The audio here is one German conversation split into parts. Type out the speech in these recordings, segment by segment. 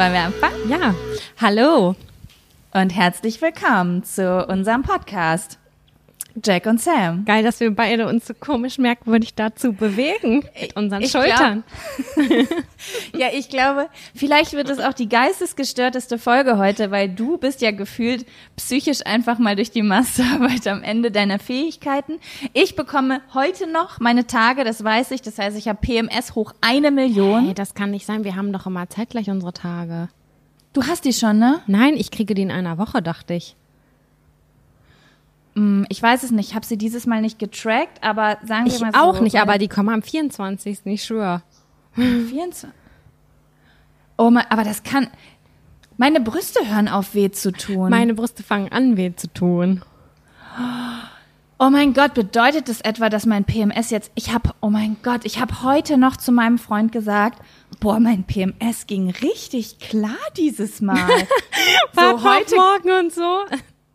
Wollen wir anfangen? Ja. Hallo. Und herzlich willkommen zu unserem Podcast. Jack und Sam. Geil, dass wir beide uns so komisch merkwürdig dazu bewegen mit unseren ich Schultern. Ja, ich glaube, vielleicht wird es auch die geistesgestörteste Folge heute, weil du bist ja gefühlt psychisch einfach mal durch die Masterarbeit am Ende deiner Fähigkeiten. Ich bekomme heute noch meine Tage, das weiß ich. Das heißt, ich habe PMS hoch eine Million. Hey, das kann nicht sein. Wir haben doch immer zeitgleich unsere Tage. Du hast die schon, ne? Nein, ich kriege die in einer Woche, dachte ich. Hm, ich weiß es nicht, ich habe sie dieses Mal nicht getrackt, aber sagen wir ich mal so. auch nicht, aber die kommen am 24. Ich schwöre. 24. Oh mein, aber das kann. Meine Brüste hören auf weh zu tun. Meine Brüste fangen an weh zu tun. Oh mein Gott, bedeutet das etwa, dass mein PMS jetzt, ich habe, oh mein Gott, ich habe heute noch zu meinem Freund gesagt, boah, mein PMS ging richtig klar dieses Mal. so heute morgen und so.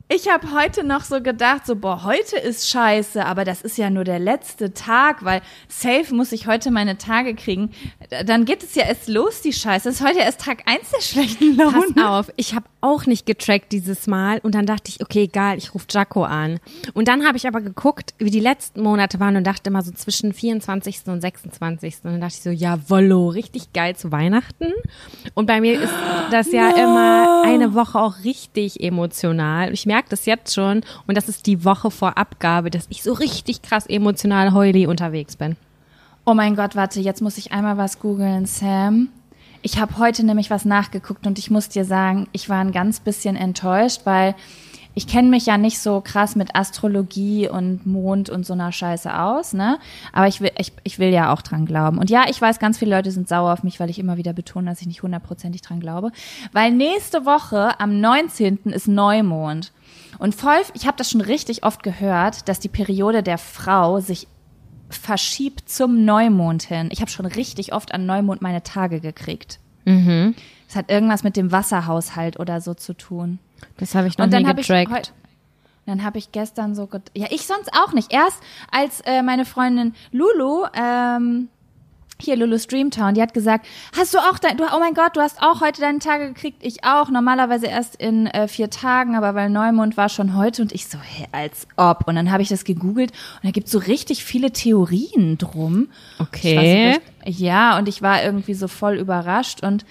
Ich habe heute noch so gedacht, so, boah, heute ist scheiße, aber das ist ja nur der letzte Tag, weil safe muss ich heute meine Tage kriegen. Dann geht es ja erst los, die Scheiße. Das ist heute erst Tag eins der schlechten Laune. Pass auf, ich habe auch nicht getrackt dieses Mal und dann dachte ich, okay, egal, ich rufe Jaco an. Und dann habe ich aber geguckt, wie die letzten Monate waren und dachte immer so zwischen 24. und 26. Und dann dachte ich so, ja, wollo, richtig geil zu Weihnachten. Und bei mir ist das ja no. immer eine Woche auch richtig emotional. Ich merke das jetzt schon und das ist die Woche vor Abgabe, dass ich so richtig krass emotional heuli unterwegs bin. Oh mein Gott, warte, jetzt muss ich einmal was googeln, Sam. Ich habe heute nämlich was nachgeguckt und ich muss dir sagen, ich war ein ganz bisschen enttäuscht, weil ich kenne mich ja nicht so krass mit Astrologie und Mond und so einer Scheiße aus, ne? Aber ich will, ich, ich will ja auch dran glauben. Und ja, ich weiß, ganz viele Leute sind sauer auf mich, weil ich immer wieder betone, dass ich nicht hundertprozentig dran glaube. Weil nächste Woche am 19. ist Neumond. Und voll, ich habe das schon richtig oft gehört, dass die Periode der Frau sich verschiebt zum Neumond hin. Ich habe schon richtig oft an Neumond meine Tage gekriegt. Mhm. Das hat irgendwas mit dem Wasserhaushalt oder so zu tun. Das habe ich noch und nie getrackt. Dann habe ich gestern so, ja, ich sonst auch nicht. Erst als äh, meine Freundin Lulu ähm, hier Lulu Streamtown, die hat gesagt, hast du auch dein, du, oh mein Gott, du hast auch heute deine Tage gekriegt, ich auch, normalerweise erst in äh, vier Tagen, aber weil Neumond war schon heute und ich so, hä, als ob. Und dann habe ich das gegoogelt und da gibt so richtig viele Theorien drum. Okay. So, ja, und ich war irgendwie so voll überrascht und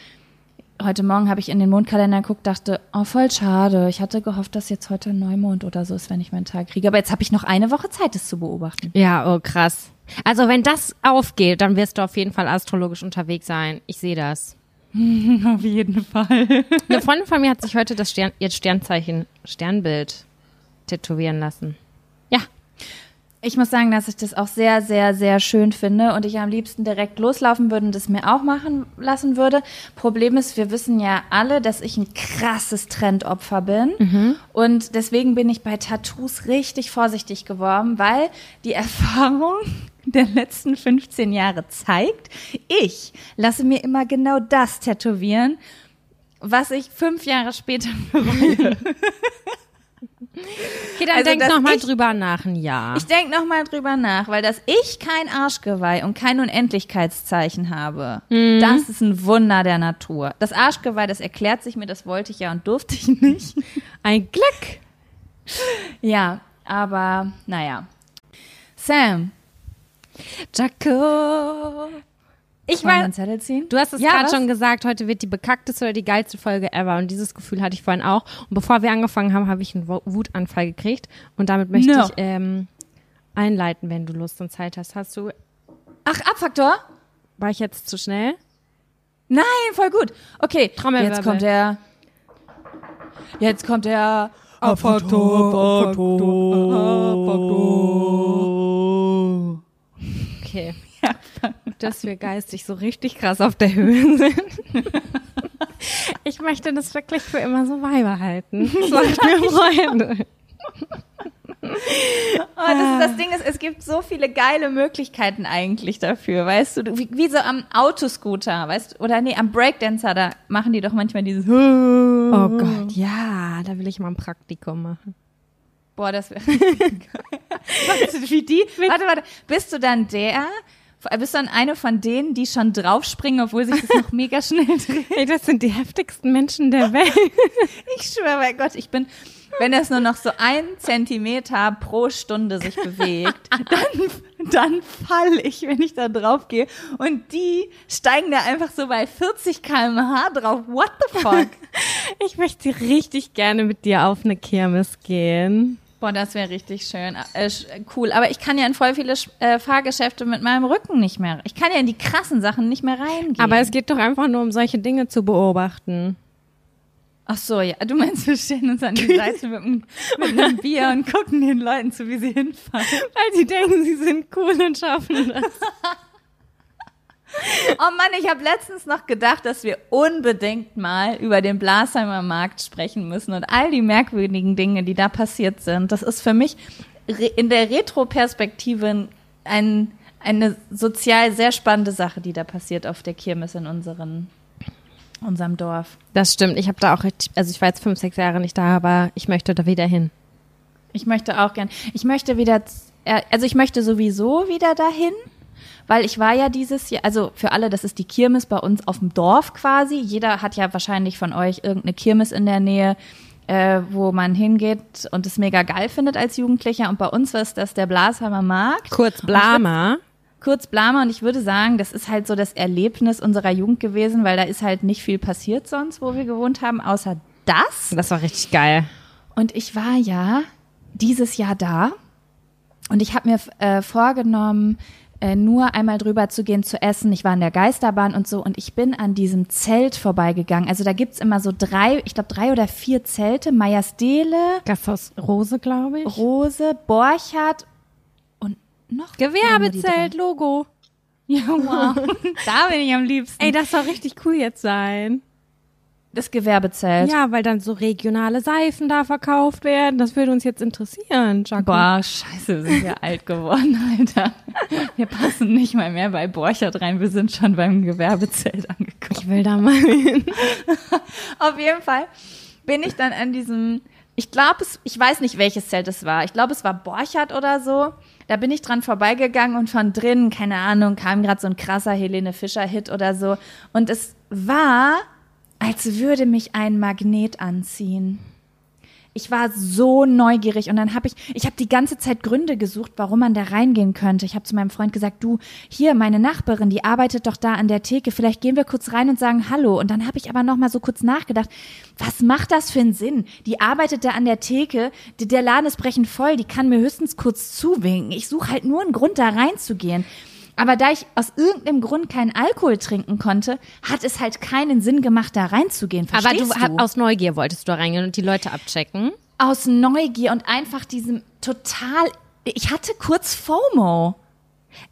heute Morgen habe ich in den Mondkalender geguckt, dachte, oh, voll schade. Ich hatte gehofft, dass jetzt heute Neumond oder so ist, wenn ich meinen Tag kriege. Aber jetzt habe ich noch eine Woche Zeit, das zu beobachten. Ja, oh krass. Also wenn das aufgeht, dann wirst du auf jeden Fall astrologisch unterwegs sein. Ich sehe das. auf jeden Fall. Eine Freundin von mir hat sich heute das Stern, ihr Sternzeichen, Sternbild tätowieren lassen. Ja, ich muss sagen, dass ich das auch sehr, sehr, sehr schön finde und ich am liebsten direkt loslaufen würde und das mir auch machen lassen würde. Problem ist, wir wissen ja alle, dass ich ein krasses Trendopfer bin mhm. und deswegen bin ich bei Tattoos richtig vorsichtig geworden, weil die Erfahrung der letzten 15 Jahre zeigt, ich lasse mir immer genau das tätowieren, was ich fünf Jahre später bereue. Okay, dann also, denk nochmal drüber nach ein Jahr. Ich denk nochmal drüber nach, weil dass ich kein Arschgeweih und kein Unendlichkeitszeichen habe, mhm. das ist ein Wunder der Natur. Das Arschgeweih, das erklärt sich mir, das wollte ich ja und durfte ich nicht. Ein Glück. Ja, aber naja. Sam. Jaco. Ich meine, Zettel ziehen? Du hast es ja, gerade schon gesagt, heute wird die bekackteste oder die geilste Folge ever. Und dieses Gefühl hatte ich vorhin auch. Und bevor wir angefangen haben, habe ich einen Wutanfall gekriegt. Und damit möchte no. ich ähm, einleiten, wenn du Lust und Zeit hast. Hast du. Ach, Abfaktor? War ich jetzt zu schnell? Nein, voll gut. Okay, Trommelwirbel. Jetzt kommt der. Jetzt kommt der. Abfaktor, Abfaktor, Abfaktor. Okay. Ja, dass wir geistig so richtig krass auf der Höhe sind. Ich möchte das wirklich für immer so beibehalten. Das macht mir Freunde. Oh, das, das, Ding ist, es gibt so viele geile Möglichkeiten eigentlich dafür, weißt du, wie, wie so am Autoscooter, weißt du, oder nee, am Breakdancer, da machen die doch manchmal dieses Oh Gott, ja, da will ich mal ein Praktikum machen. Boah, das wäre wie die. Warte, warte, bist du dann der, Bist du dann eine von denen, die schon draufspringen, obwohl sich das noch mega schnell dreht? Ey, das sind die heftigsten Menschen der Welt. Ich schwöre bei Gott, ich bin, wenn das nur noch so ein Zentimeter pro Stunde sich bewegt, dann, dann falle ich, wenn ich da drauf gehe. Und die steigen da einfach so bei 40 km/h drauf. What the fuck? Ich möchte richtig gerne mit dir auf eine Kirmes gehen. Boah, das wäre richtig schön. Äh, cool. Aber ich kann ja in voll viele äh, Fahrgeschäfte mit meinem Rücken nicht mehr. Ich kann ja in die krassen Sachen nicht mehr reingehen. Aber es geht doch einfach nur um solche Dinge zu beobachten. Ach so, ja. Du meinst, wir stehen uns an die Seite mit, einem, mit einem Bier und gucken den Leuten zu, wie sie hinfallen. Weil sie denken, sie sind cool und schaffen das. Oh Mann, ich habe letztens noch gedacht, dass wir unbedingt mal über den Blasheimer Markt sprechen müssen und all die merkwürdigen Dinge, die da passiert sind. Das ist für mich in der Retro-Perspektive ein, eine sozial sehr spannende Sache, die da passiert auf der Kirmes in unseren, unserem Dorf. Das stimmt. Ich habe da auch also ich war jetzt fünf, sechs Jahre nicht da, aber ich möchte da wieder hin. Ich möchte auch gern. Ich möchte wieder, also ich möchte sowieso wieder dahin weil ich war ja dieses Jahr, also für alle, das ist die Kirmes bei uns auf dem Dorf quasi. Jeder hat ja wahrscheinlich von euch irgendeine Kirmes in der Nähe, äh, wo man hingeht und es mega geil findet als Jugendlicher. Und bei uns war es das der Blasheimer Markt. Kurz Blama. Kurz Blama und ich würde sagen, das ist halt so das Erlebnis unserer Jugend gewesen, weil da ist halt nicht viel passiert sonst, wo wir gewohnt haben, außer das. Das war richtig geil. Und ich war ja dieses Jahr da und ich habe mir äh, vorgenommen, äh, nur einmal drüber zu gehen zu essen. Ich war in der Geisterbahn und so und ich bin an diesem Zelt vorbeigegangen. Also da gibt's immer so drei, ich glaube drei oder vier Zelte. Meyersdele. Gasthaus Rose, glaube ich. Rose, Borchardt und noch. Gewerbezelt, Logo. Ja, wow. da bin ich am liebsten. Ey, das soll richtig cool jetzt sein. Das Gewerbezelt. Ja, weil dann so regionale Seifen da verkauft werden. Das würde uns jetzt interessieren, Jaco. Boah, scheiße, wir sind wir alt geworden, Alter. Wir passen nicht mal mehr bei Borchert rein. Wir sind schon beim Gewerbezelt angekommen. Ich will da mal hin. Auf jeden Fall bin ich dann an diesem, ich glaube, es, ich weiß nicht, welches Zelt es war. Ich glaube, es war Borchert oder so. Da bin ich dran vorbeigegangen und von drinnen, keine Ahnung, kam gerade so ein krasser Helene Fischer-Hit oder so. Und es war als würde mich ein Magnet anziehen. Ich war so neugierig und dann habe ich, ich habe die ganze Zeit Gründe gesucht, warum man da reingehen könnte. Ich habe zu meinem Freund gesagt, du, hier meine Nachbarin, die arbeitet doch da an der Theke, vielleicht gehen wir kurz rein und sagen Hallo. Und dann habe ich aber noch mal so kurz nachgedacht, was macht das für einen Sinn? Die arbeitet da an der Theke, der Laden ist brechend voll, die kann mir höchstens kurz zuwinken. Ich suche halt nur einen Grund, da reinzugehen. Aber da ich aus irgendeinem Grund keinen Alkohol trinken konnte, hat es halt keinen Sinn gemacht, da reinzugehen. Verstehst Aber du, du? aus Neugier wolltest du da reingehen und die Leute abchecken? Aus Neugier und einfach diesem total. Ich hatte kurz FOMO.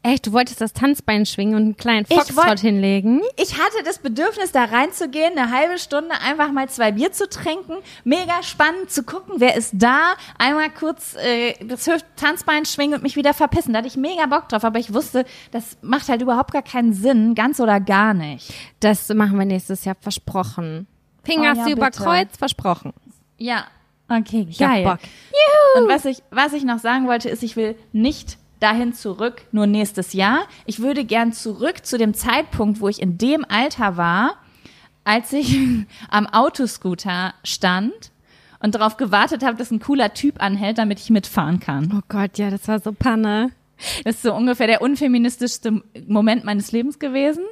Echt, du wolltest das Tanzbein schwingen und einen kleinen Foxtrot hinlegen? Ich hatte das Bedürfnis, da reinzugehen, eine halbe Stunde einfach mal zwei Bier zu trinken. Mega spannend zu gucken, wer ist da. Einmal kurz äh, das Tanzbein schwingen und mich wieder verpissen. Da hatte ich mega Bock drauf, aber ich wusste, das macht halt überhaupt gar keinen Sinn, ganz oder gar nicht. Das machen wir nächstes Jahr, versprochen. Finger oh, ja, über Kreuz, versprochen. Ja, okay, ich geil. Bock. Juhu. Und was ich, was ich noch sagen wollte, ist, ich will nicht dahin zurück, nur nächstes Jahr. Ich würde gern zurück zu dem Zeitpunkt, wo ich in dem Alter war, als ich am Autoscooter stand und darauf gewartet habe, dass ein cooler Typ anhält, damit ich mitfahren kann. Oh Gott, ja, das war so Panne. Das ist so ungefähr der unfeministischste Moment meines Lebens gewesen.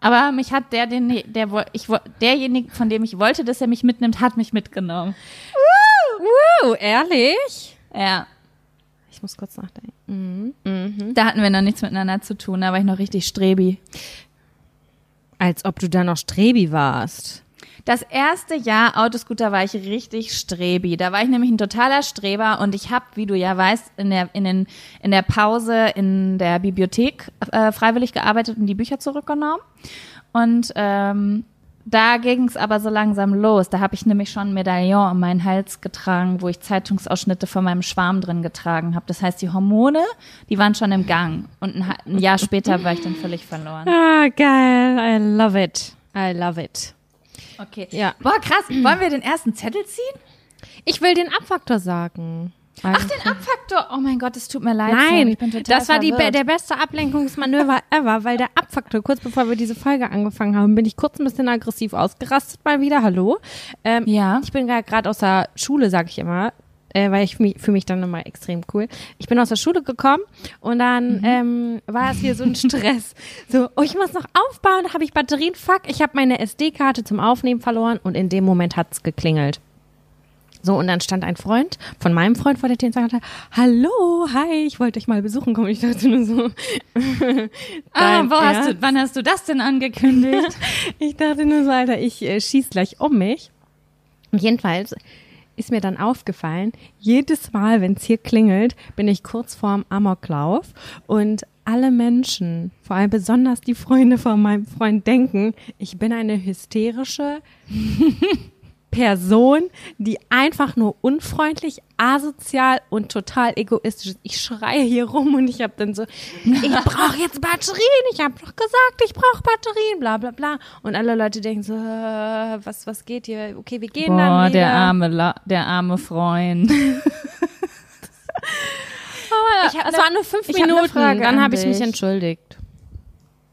Aber mich hat der, den, der, ich, derjenige, von dem ich wollte, dass er mich mitnimmt, hat mich mitgenommen. Woo, woo, ehrlich? Ja. Ich muss kurz nachdenken. Mhm. Mhm. Da hatten wir noch nichts miteinander zu tun, da war ich noch richtig strebi. Als ob du da noch strebi warst. Das erste Jahr Autoscooter war ich richtig strebi. Da war ich nämlich ein totaler Streber und ich habe, wie du ja weißt, in der, in, den, in der Pause in der Bibliothek äh, freiwillig gearbeitet und die Bücher zurückgenommen. Und ähm, da ging es aber so langsam los. Da habe ich nämlich schon ein Medaillon um meinen Hals getragen, wo ich Zeitungsausschnitte von meinem Schwarm drin getragen habe. Das heißt, die Hormone, die waren schon im Gang. Und ein, ein Jahr später war ich dann völlig verloren. Ah, geil. I love it. I love it. Okay. Ja. Boah, krass. Wollen wir den ersten Zettel ziehen? Ich will den Abfaktor sagen. Ach, den Abfaktor. Oh mein Gott, es tut mir leid. Nein, ich bin total das war die, der beste Ablenkungsmanöver ever, weil der Abfaktor, kurz bevor wir diese Folge angefangen haben, bin ich kurz ein bisschen aggressiv ausgerastet mal wieder. Hallo. Ähm, Ja. Ich bin gerade aus der Schule, sag ich immer, äh, weil ich fühle mich dann immer extrem cool. Ich bin aus der Schule gekommen und dann ähm, war es hier so ein Stress. So, oh, ich muss noch aufbauen, habe ich Batterien, fuck, ich habe meine SD-Karte zum Aufnehmen verloren und in dem Moment hat's geklingelt. So, und dann stand ein Freund von meinem Freund vor der Tür und sagte, hallo, hi, ich wollte euch mal besuchen kommen. Ich dachte nur so, Ah, wo hast du, wann hast du das denn angekündigt? ich dachte nur so, Alter, ich äh, schieß gleich um mich. Und jedenfalls ist mir dann aufgefallen, jedes Mal, wenn es hier klingelt, bin ich kurz vorm Amoklauf und alle Menschen, vor allem besonders die Freunde von meinem Freund, denken, ich bin eine hysterische Person, die einfach nur unfreundlich, asozial und total egoistisch ist. Ich schreie hier rum und ich habe dann so, ich brauche jetzt Batterien, ich habe doch gesagt, ich brauche Batterien, bla bla bla. Und alle Leute denken so, was, was geht hier? Okay, wir gehen dann Boah, wieder. der arme, La der arme Freund. ich hab, es waren nur fünf Minuten, Frage dann an habe ich mich entschuldigt.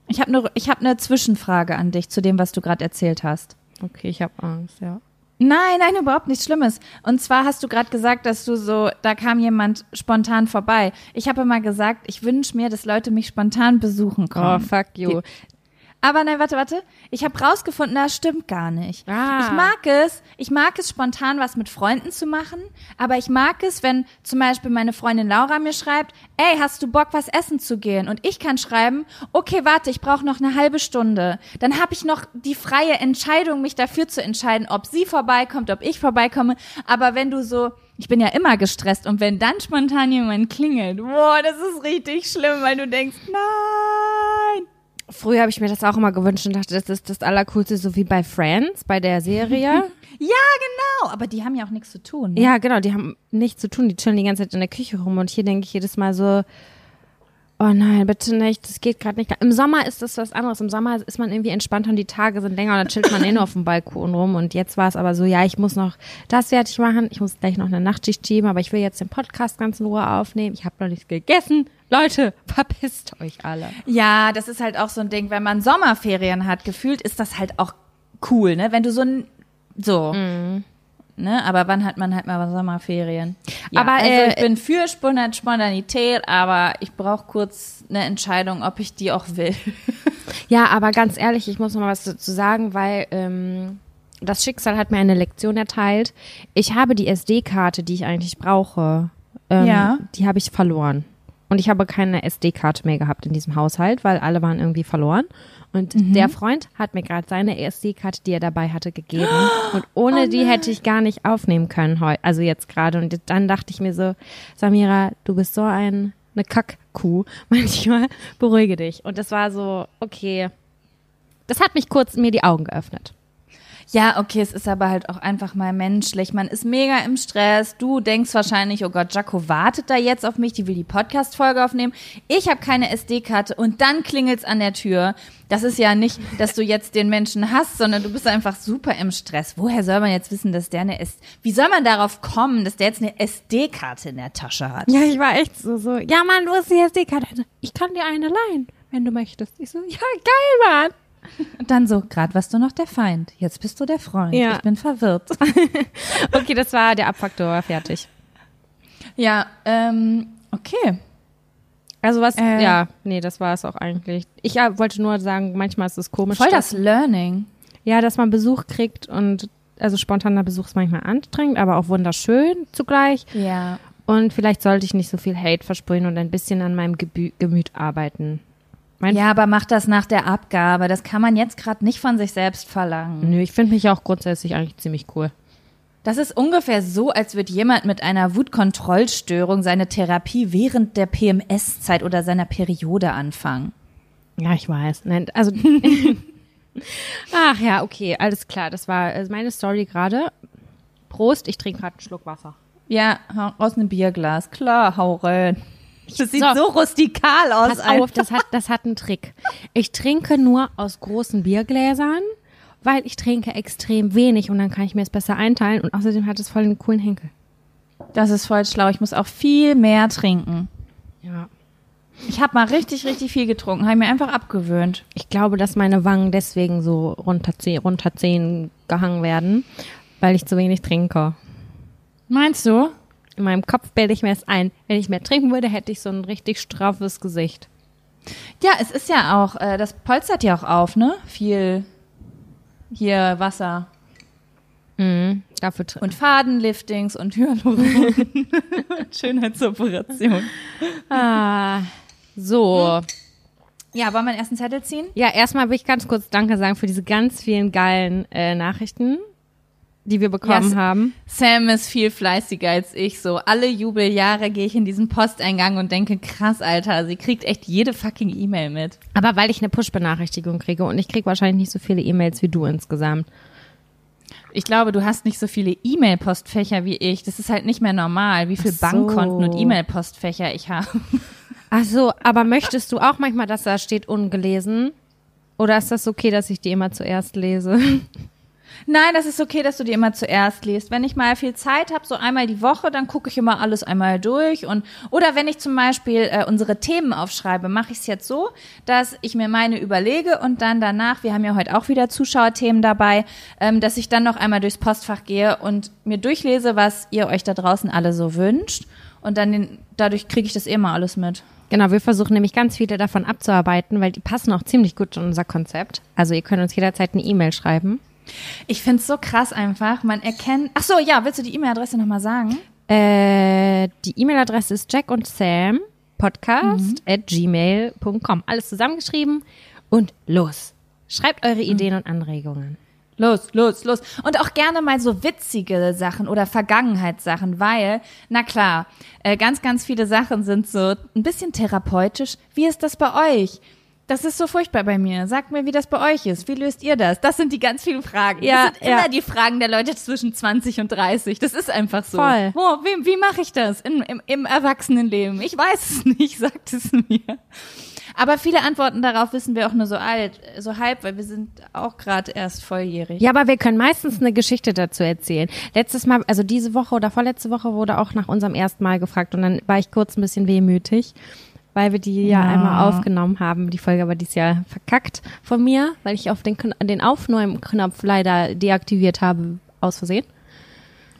Ich habe eine ich hab ne Zwischenfrage an dich zu dem, was du gerade erzählt hast. Okay, ich habe Angst, ja. Nein, nein, überhaupt nichts Schlimmes. Und zwar hast du gerade gesagt, dass du so, da kam jemand spontan vorbei. Ich habe immer gesagt, ich wünsche mir, dass Leute mich spontan besuchen Oh, kommen. fuck you. Aber nein, warte, warte. Ich habe rausgefunden, das stimmt gar nicht. Ah. Ich mag es, ich mag es spontan was mit Freunden zu machen, aber ich mag es, wenn zum Beispiel meine Freundin Laura mir schreibt, ey, hast du Bock, was essen zu gehen? Und ich kann schreiben, okay, warte, ich brauche noch eine halbe Stunde. Dann habe ich noch die freie Entscheidung, mich dafür zu entscheiden, ob sie vorbeikommt, ob ich vorbeikomme. Aber wenn du so, ich bin ja immer gestresst und wenn dann spontan jemand klingelt, boah, das ist richtig schlimm, weil du denkst, nein. Früher habe ich mir das auch immer gewünscht und dachte, das ist das Allercoolste, so wie bei Friends, bei der Serie. Ja, genau. Aber die haben ja auch nichts zu tun. Ne? Ja, genau, die haben nichts zu tun, die chillen die ganze Zeit in der Küche rum und hier denke ich jedes Mal so, oh nein, bitte nicht, das geht gerade nicht. Im Sommer ist das was anderes. Im Sommer ist man irgendwie entspannter und die Tage sind länger und dann chillt man eh nur auf dem Balkon rum und jetzt war es aber so, ja, ich muss noch das fertig machen, ich muss gleich noch eine Nachtschicht schieben, aber ich will jetzt den Podcast ganz in Ruhe aufnehmen. Ich habe noch nichts gegessen. Leute, verpisst euch alle. Ja, das ist halt auch so ein Ding, wenn man Sommerferien hat, gefühlt ist das halt auch cool, ne? Wenn du so ein, so. Ne? Aber wann hat man halt mal Sommerferien? Ja, aber also, also, ich bin für Spon- Spontanität, aber ich brauche kurz eine Entscheidung, ob ich die auch will. Ja, aber ganz ehrlich, ich muss noch mal was dazu sagen, weil ähm, das Schicksal hat mir eine Lektion erteilt. Ich habe die SD-Karte, die ich eigentlich brauche, ähm, Ja. die habe ich verloren. Und ich habe keine SD-Karte mehr gehabt in diesem Haushalt, weil alle waren irgendwie verloren. Und der Freund hat mir gerade seine SD-Karte, die er dabei hatte, gegeben. Und ohne die hätte ich gar nicht aufnehmen können heute, also jetzt gerade. Und dann dachte ich mir so, Samira, du bist so ein, eine Kackkuh. Manchmal beruhige dich. Und das war so, okay. Das hat mich kurz mir die Augen geöffnet. Ja, okay, es ist aber halt auch einfach mal menschlich. Man ist mega im Stress. Du denkst wahrscheinlich, oh Gott, Jaco wartet da jetzt auf mich, die will die Podcast-Folge aufnehmen. Ich habe keine SD-Karte und dann klingelt's an der Tür. Das ist ja nicht, dass du jetzt den Menschen hast, sondern du bist einfach super im Stress. Woher soll man jetzt wissen, dass der eine S Wie soll man darauf kommen, dass der jetzt eine SD-Karte in der Tasche hat? Ja, ich war echt so, so, ja Mann, du hast die SD-Karte. Also, Ich kann dir eine leihen, wenn du möchtest. Ich so, ja, geil, Mann. Und dann so, gerade warst du noch der Feind, jetzt bist du der Freund. Ja. Ich bin verwirrt. Okay, das war der Abfaktor, fertig. ja, ähm, okay. Also was, Äh. ja, nee, das war es auch eigentlich. Ich ja, wollte nur sagen, manchmal ist es komisch. Voll das Learning. Ja, dass man Besuch kriegt und also spontaner Besuch ist manchmal anstrengend, aber auch wunderschön zugleich. Ja. Und vielleicht sollte ich nicht so viel Hate versprühen und ein bisschen an meinem Gebü Gemüt arbeiten. Mein Ja, aber mach das nach der Abgabe. Das kann man jetzt gerade nicht von sich selbst verlangen. Nö, ich finde mich auch grundsätzlich eigentlich ziemlich cool. Das ist ungefähr so, als würde jemand mit einer Wutkontrollstörung seine Therapie während der PMS-Zeit oder seiner Periode anfangen. Ja, ich weiß. Nein, also. Ach ja, okay, alles klar. Das war äh, meine Story gerade. Prost, ich trinke gerade einen Schluck Wasser. Ja, aus einem Bierglas. Klar, hau rein. Das sieht So. so, rustikal aus. Pass auf, das hat, das hat einen Trick. Ich trinke nur aus großen Biergläsern, weil ich trinke extrem wenig und dann kann ich mir es besser einteilen und außerdem hat es voll einen coolen Henkel. Das ist voll schlau. Ich muss auch viel mehr trinken. Ja. Ich habe mal richtig, richtig viel getrunken, habe mir einfach abgewöhnt. Ich glaube, dass meine Wangen deswegen so runterziehen, runterziehen gehangen werden, weil ich zu wenig trinke. Meinst du? In meinem Kopf bilde ich mir es ein. Wenn ich mehr trinken würde, hätte ich so ein richtig straffes Gesicht. Ja, es ist ja auch, äh, das polstert ja auch auf, ne? Viel hier Wasser. Mhm. Dafür Und Fadenliftings und Hyaluron. Schönheitsoperation. ah, so. Ja, wollen wir den ersten Zettel ziehen? Ja, erstmal will ich ganz kurz Danke sagen für diese ganz vielen geilen äh, Nachrichten, die wir bekommen Yes. haben. Sam ist viel fleißiger als ich. So alle Jubeljahre gehe ich in diesen Posteingang und denke, krass, Alter, sie kriegt echt jede fucking E-Mail mit. Aber weil ich eine Push-Benachrichtigung kriege und ich kriege wahrscheinlich nicht so viele E-Mails wie du insgesamt. Ich glaube, du hast nicht so viele E-Mail-Postfächer wie ich. Das ist halt nicht mehr normal, wie viele Ach so. Bankkonten und E-Mail-Postfächer ich habe. Ach so, aber möchtest du auch manchmal, dass da steht ungelesen? Oder ist das okay, dass ich die immer zuerst lese? Nein, das ist okay, dass du die immer zuerst liest. Wenn ich mal viel Zeit habe, so einmal die Woche, dann gucke ich immer alles einmal durch. Und oder wenn ich zum Beispiel äh, unsere Themen aufschreibe, mache ich es jetzt so, dass ich mir meine überlege und dann danach, wir haben ja heute auch wieder Zuschauerthemen dabei, ähm, dass ich dann noch einmal durchs Postfach gehe und mir durchlese, was ihr euch da draußen alle so wünscht. Und dann den, dadurch kriege ich das eh mal alles mit. Genau, wir versuchen nämlich ganz viele davon abzuarbeiten, weil die passen auch ziemlich gut in unser Konzept. Also ihr könnt uns jederzeit eine E-Mail schreiben. Ich find's so krass einfach. Man erkennt. Ach so, ja, willst du die E-Mail-Adresse nochmal sagen? Äh, die E-Mail-Adresse ist Jack und Sam Podcast at gmail.com. Alles zusammengeschrieben und los. Schreibt eure Ideen und Anregungen. Los, los, los. Und auch gerne mal so witzige Sachen oder Vergangenheitssachen, weil, na klar, äh, ganz, ganz viele Sachen sind so ein bisschen therapeutisch. Wie ist das bei euch? Das ist so furchtbar bei mir. Sagt mir, wie das bei euch ist. Wie löst ihr das? Das sind die ganz vielen Fragen. Ja, das sind ja. immer die Fragen der Leute zwischen 20 und 30. Das ist einfach so. Voll. Wo, wie wie mache ich das in, im, im Erwachsenenleben? Ich weiß es nicht, sagt es mir. Aber viele Antworten darauf wissen wir auch nur so alt, so halb, weil wir sind auch gerade erst volljährig. Ja, aber wir können meistens eine Geschichte dazu erzählen. Letztes Mal, also diese Woche oder vorletzte Woche wurde auch nach unserem ersten Mal gefragt und dann war ich kurz ein bisschen wehmütig, weil wir die ja, Ja. einmal aufgenommen haben. Die Folge war dieses Jahr verkackt von mir, weil ich auf den, den Aufnehmen-Knopf leider deaktiviert habe, aus Versehen.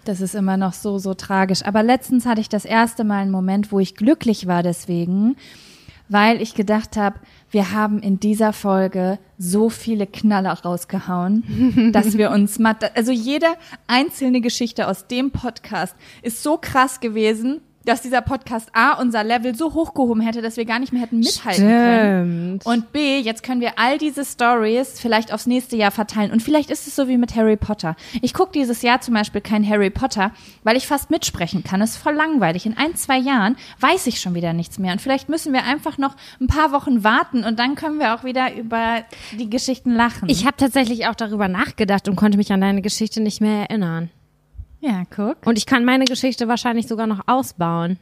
Das ist immer noch so, so tragisch. Aber letztens hatte ich das erste Mal einen Moment, wo ich glücklich war deswegen, weil ich gedacht habe, wir haben in dieser Folge so viele Knaller rausgehauen, dass wir uns mal, also jede einzelne Geschichte aus dem Podcast ist so krass gewesen, dass dieser Podcast A unser Level so hochgehoben hätte, dass wir gar nicht mehr hätten mithalten können. Stimmt. Und B, jetzt können wir all diese Stories vielleicht aufs nächste Jahr verteilen. Und vielleicht ist es so wie mit Harry Potter. Ich gucke dieses Jahr zum Beispiel kein Harry Potter, weil ich fast mitsprechen kann. Es ist voll langweilig. In ein, zwei Jahren weiß ich schon wieder nichts mehr. Und vielleicht müssen wir einfach noch ein paar Wochen warten und dann können wir auch wieder über die Geschichten lachen. Ich habe tatsächlich auch darüber nachgedacht und konnte mich an deine Geschichte nicht mehr erinnern. Ja, guck. Und ich kann meine Geschichte wahrscheinlich sogar noch ausbauen,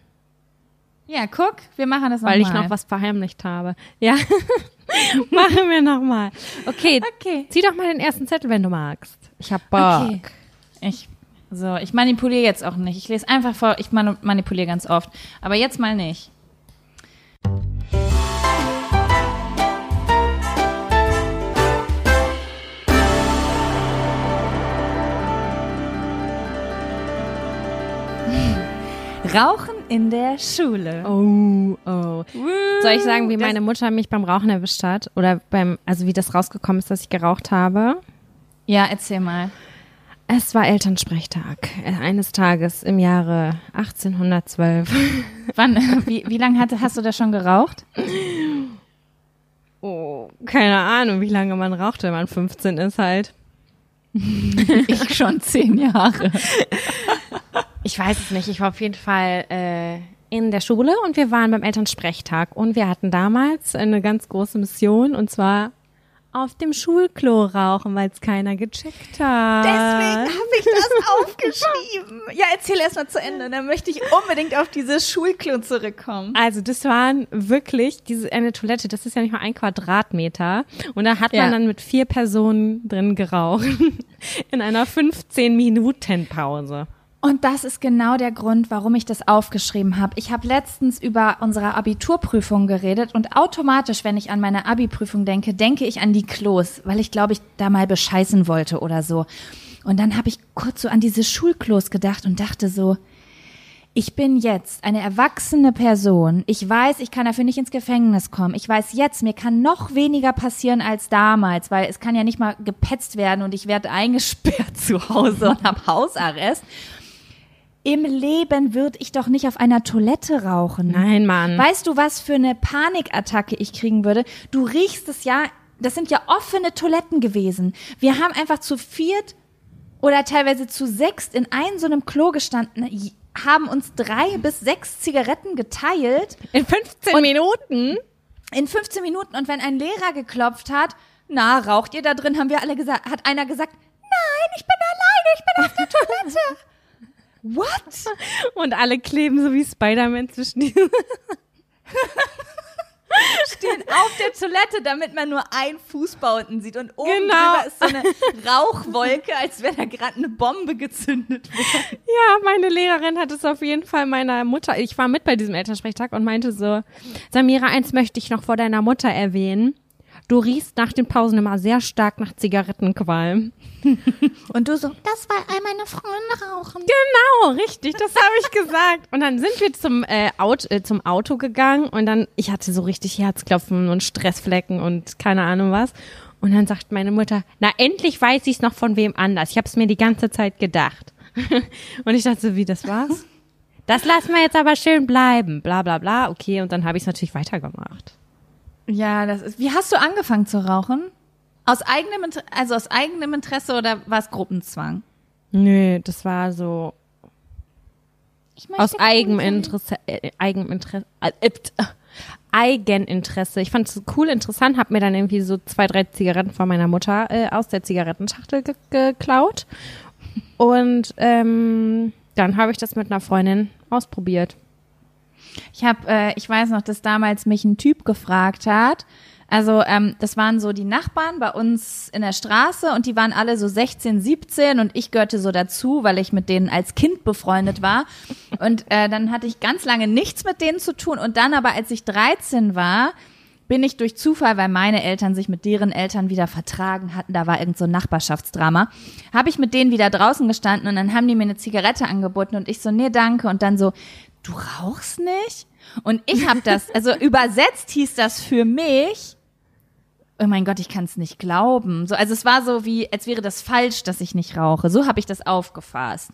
Ja, guck. Wir machen das weil ich nochmal. noch was verheimlicht habe. Ja, machen wir nochmal. Okay, Okay. zieh doch mal den ersten Zettel, wenn du magst. Ich hab Bock. Okay. Ich, so, ich manipuliere jetzt auch nicht. Ich lese einfach vor, ich manipuliere ganz oft. Aber jetzt mal nicht. Rauchen in der Schule. Oh, oh. Soll ich sagen, wie meine Mutter mich beim Rauchen erwischt hat? Oder beim, also wie das rausgekommen ist, dass ich geraucht habe? Ja, erzähl mal. Es war Elternsprechtag äh, eines Tages im Jahre 1812. Wann, wie, wie lange hatte, hast du da schon geraucht? Oh, keine Ahnung, wie lange man raucht, wenn man 15 ist halt. Ich schon zehn Jahre. Ich weiß es nicht. Ich war auf jeden Fall äh, in der Schule und wir waren beim Elternsprechtag und wir hatten damals eine ganz große Mission und zwar auf dem Schulklo rauchen, weil es keiner gecheckt hat. habe ich das aufgeschrieben. Ja, erzähl erst mal zu Ende. Dann möchte ich unbedingt auf dieses Schulklo zurückkommen. Also das waren wirklich diese eine Toilette, das ist ja nicht mal ein Quadratmeter und da hat Ja. man dann mit vier Personen drin geraucht in einer 15 Minuten Pause. Und das ist genau der Grund, warum ich das aufgeschrieben habe. Ich habe letztens über unsere Abiturprüfung geredet und automatisch, wenn ich an meine Abi-Prüfung denke, denke ich an die Klos, weil ich glaube, ich da mal bescheißen wollte oder so. Und dann habe ich kurz so an diese Schulklos gedacht und dachte so, ich bin jetzt eine erwachsene Person. Ich weiß, ich kann dafür nicht ins Gefängnis kommen. Ich weiß jetzt, mir kann noch weniger passieren als damals, weil es kann ja nicht mal gepetzt werden und ich werde eingesperrt zu Hause und habe Hausarrest. Im Leben würde ich doch nicht auf einer Toilette rauchen. Nein, Mann. Weißt du, was für eine Panikattacke ich kriegen würde? Du riechst es ja, das sind ja offene Toiletten gewesen. Wir haben einfach zu viert oder teilweise zu sechst in einem so einem Klo gestanden, haben uns drei bis sechs Zigaretten geteilt. In 15 Minuten? In 15 Minuten. Und wenn ein Lehrer geklopft hat, na, raucht ihr da drin, haben wir alle gesagt, hat einer gesagt, nein, ich bin alleine, ich bin auf der Toilette. What? Und alle kleben so wie Spider-Man zwischen diesen. stehen auf der Toilette, damit man nur ein Fußbau unten sieht. Und oben Genau. drüber ist so eine Rauchwolke, als wäre da gerade eine Bombe gezündet worden. Ja, meine Lehrerin hat es auf jeden Fall meiner Mutter. Ich war mit bei diesem Elternsprechtag und meinte so, Samira, eins möchte ich noch vor deiner Mutter erwähnen. Du riechst nach den Pausen immer sehr stark nach Zigarettenqualm. Und du so, das war all meine Freunde rauchen. Genau, richtig, das habe ich gesagt. Und dann sind wir zum, äh, Auto, äh, zum Auto gegangen und dann, ich hatte so richtig Herzklopfen und Stressflecken und keine Ahnung was. Und dann sagt meine Mutter, na endlich weiß ich es noch von wem anders. Ich habe es mir die ganze Zeit gedacht. und ich dachte so, wie, das war's? Das lassen wir jetzt aber schön bleiben. Bla bla bla. Okay, und dann habe ich es natürlich weitergemacht. Ja, das ist. Wie hast du angefangen zu rauchen? Aus eigenem, Inter also aus eigenem Interesse oder war es Gruppenzwang? Nö, das war so Ich möchte aus eigenem. Interesse, äh, eigenem Interesse, äh, äh, Eigeninteresse. Ich fand es cool, interessant, habe mir dann irgendwie so zwei, drei Zigaretten von meiner Mutter äh, aus der Zigarettenschachtel ge geklaut. Und ähm, dann habe ich das mit einer Freundin ausprobiert. Ich habe, äh, ich weiß noch, dass damals mich ein Typ gefragt hat. Also ähm, das waren so die Nachbarn bei uns in der Straße und die waren alle so 16, 17 und ich gehörte so dazu, weil ich mit denen als Kind befreundet war. Und äh, dann hatte ich ganz lange nichts mit denen zu tun und dann aber, als ich 13 war, bin ich durch Zufall, weil meine Eltern sich mit deren Eltern wieder vertragen hatten, da war irgend so ein Nachbarschaftsdrama, habe ich mit denen wieder draußen gestanden und dann haben die mir eine Zigarette angeboten und ich so, nee, danke. Und dann so, du rauchst nicht? Und ich habe das, also übersetzt hieß das für mich, oh mein Gott, ich kann es nicht glauben. So, also es war so wie, als wäre das falsch, dass ich nicht rauche. So habe ich das aufgefasst.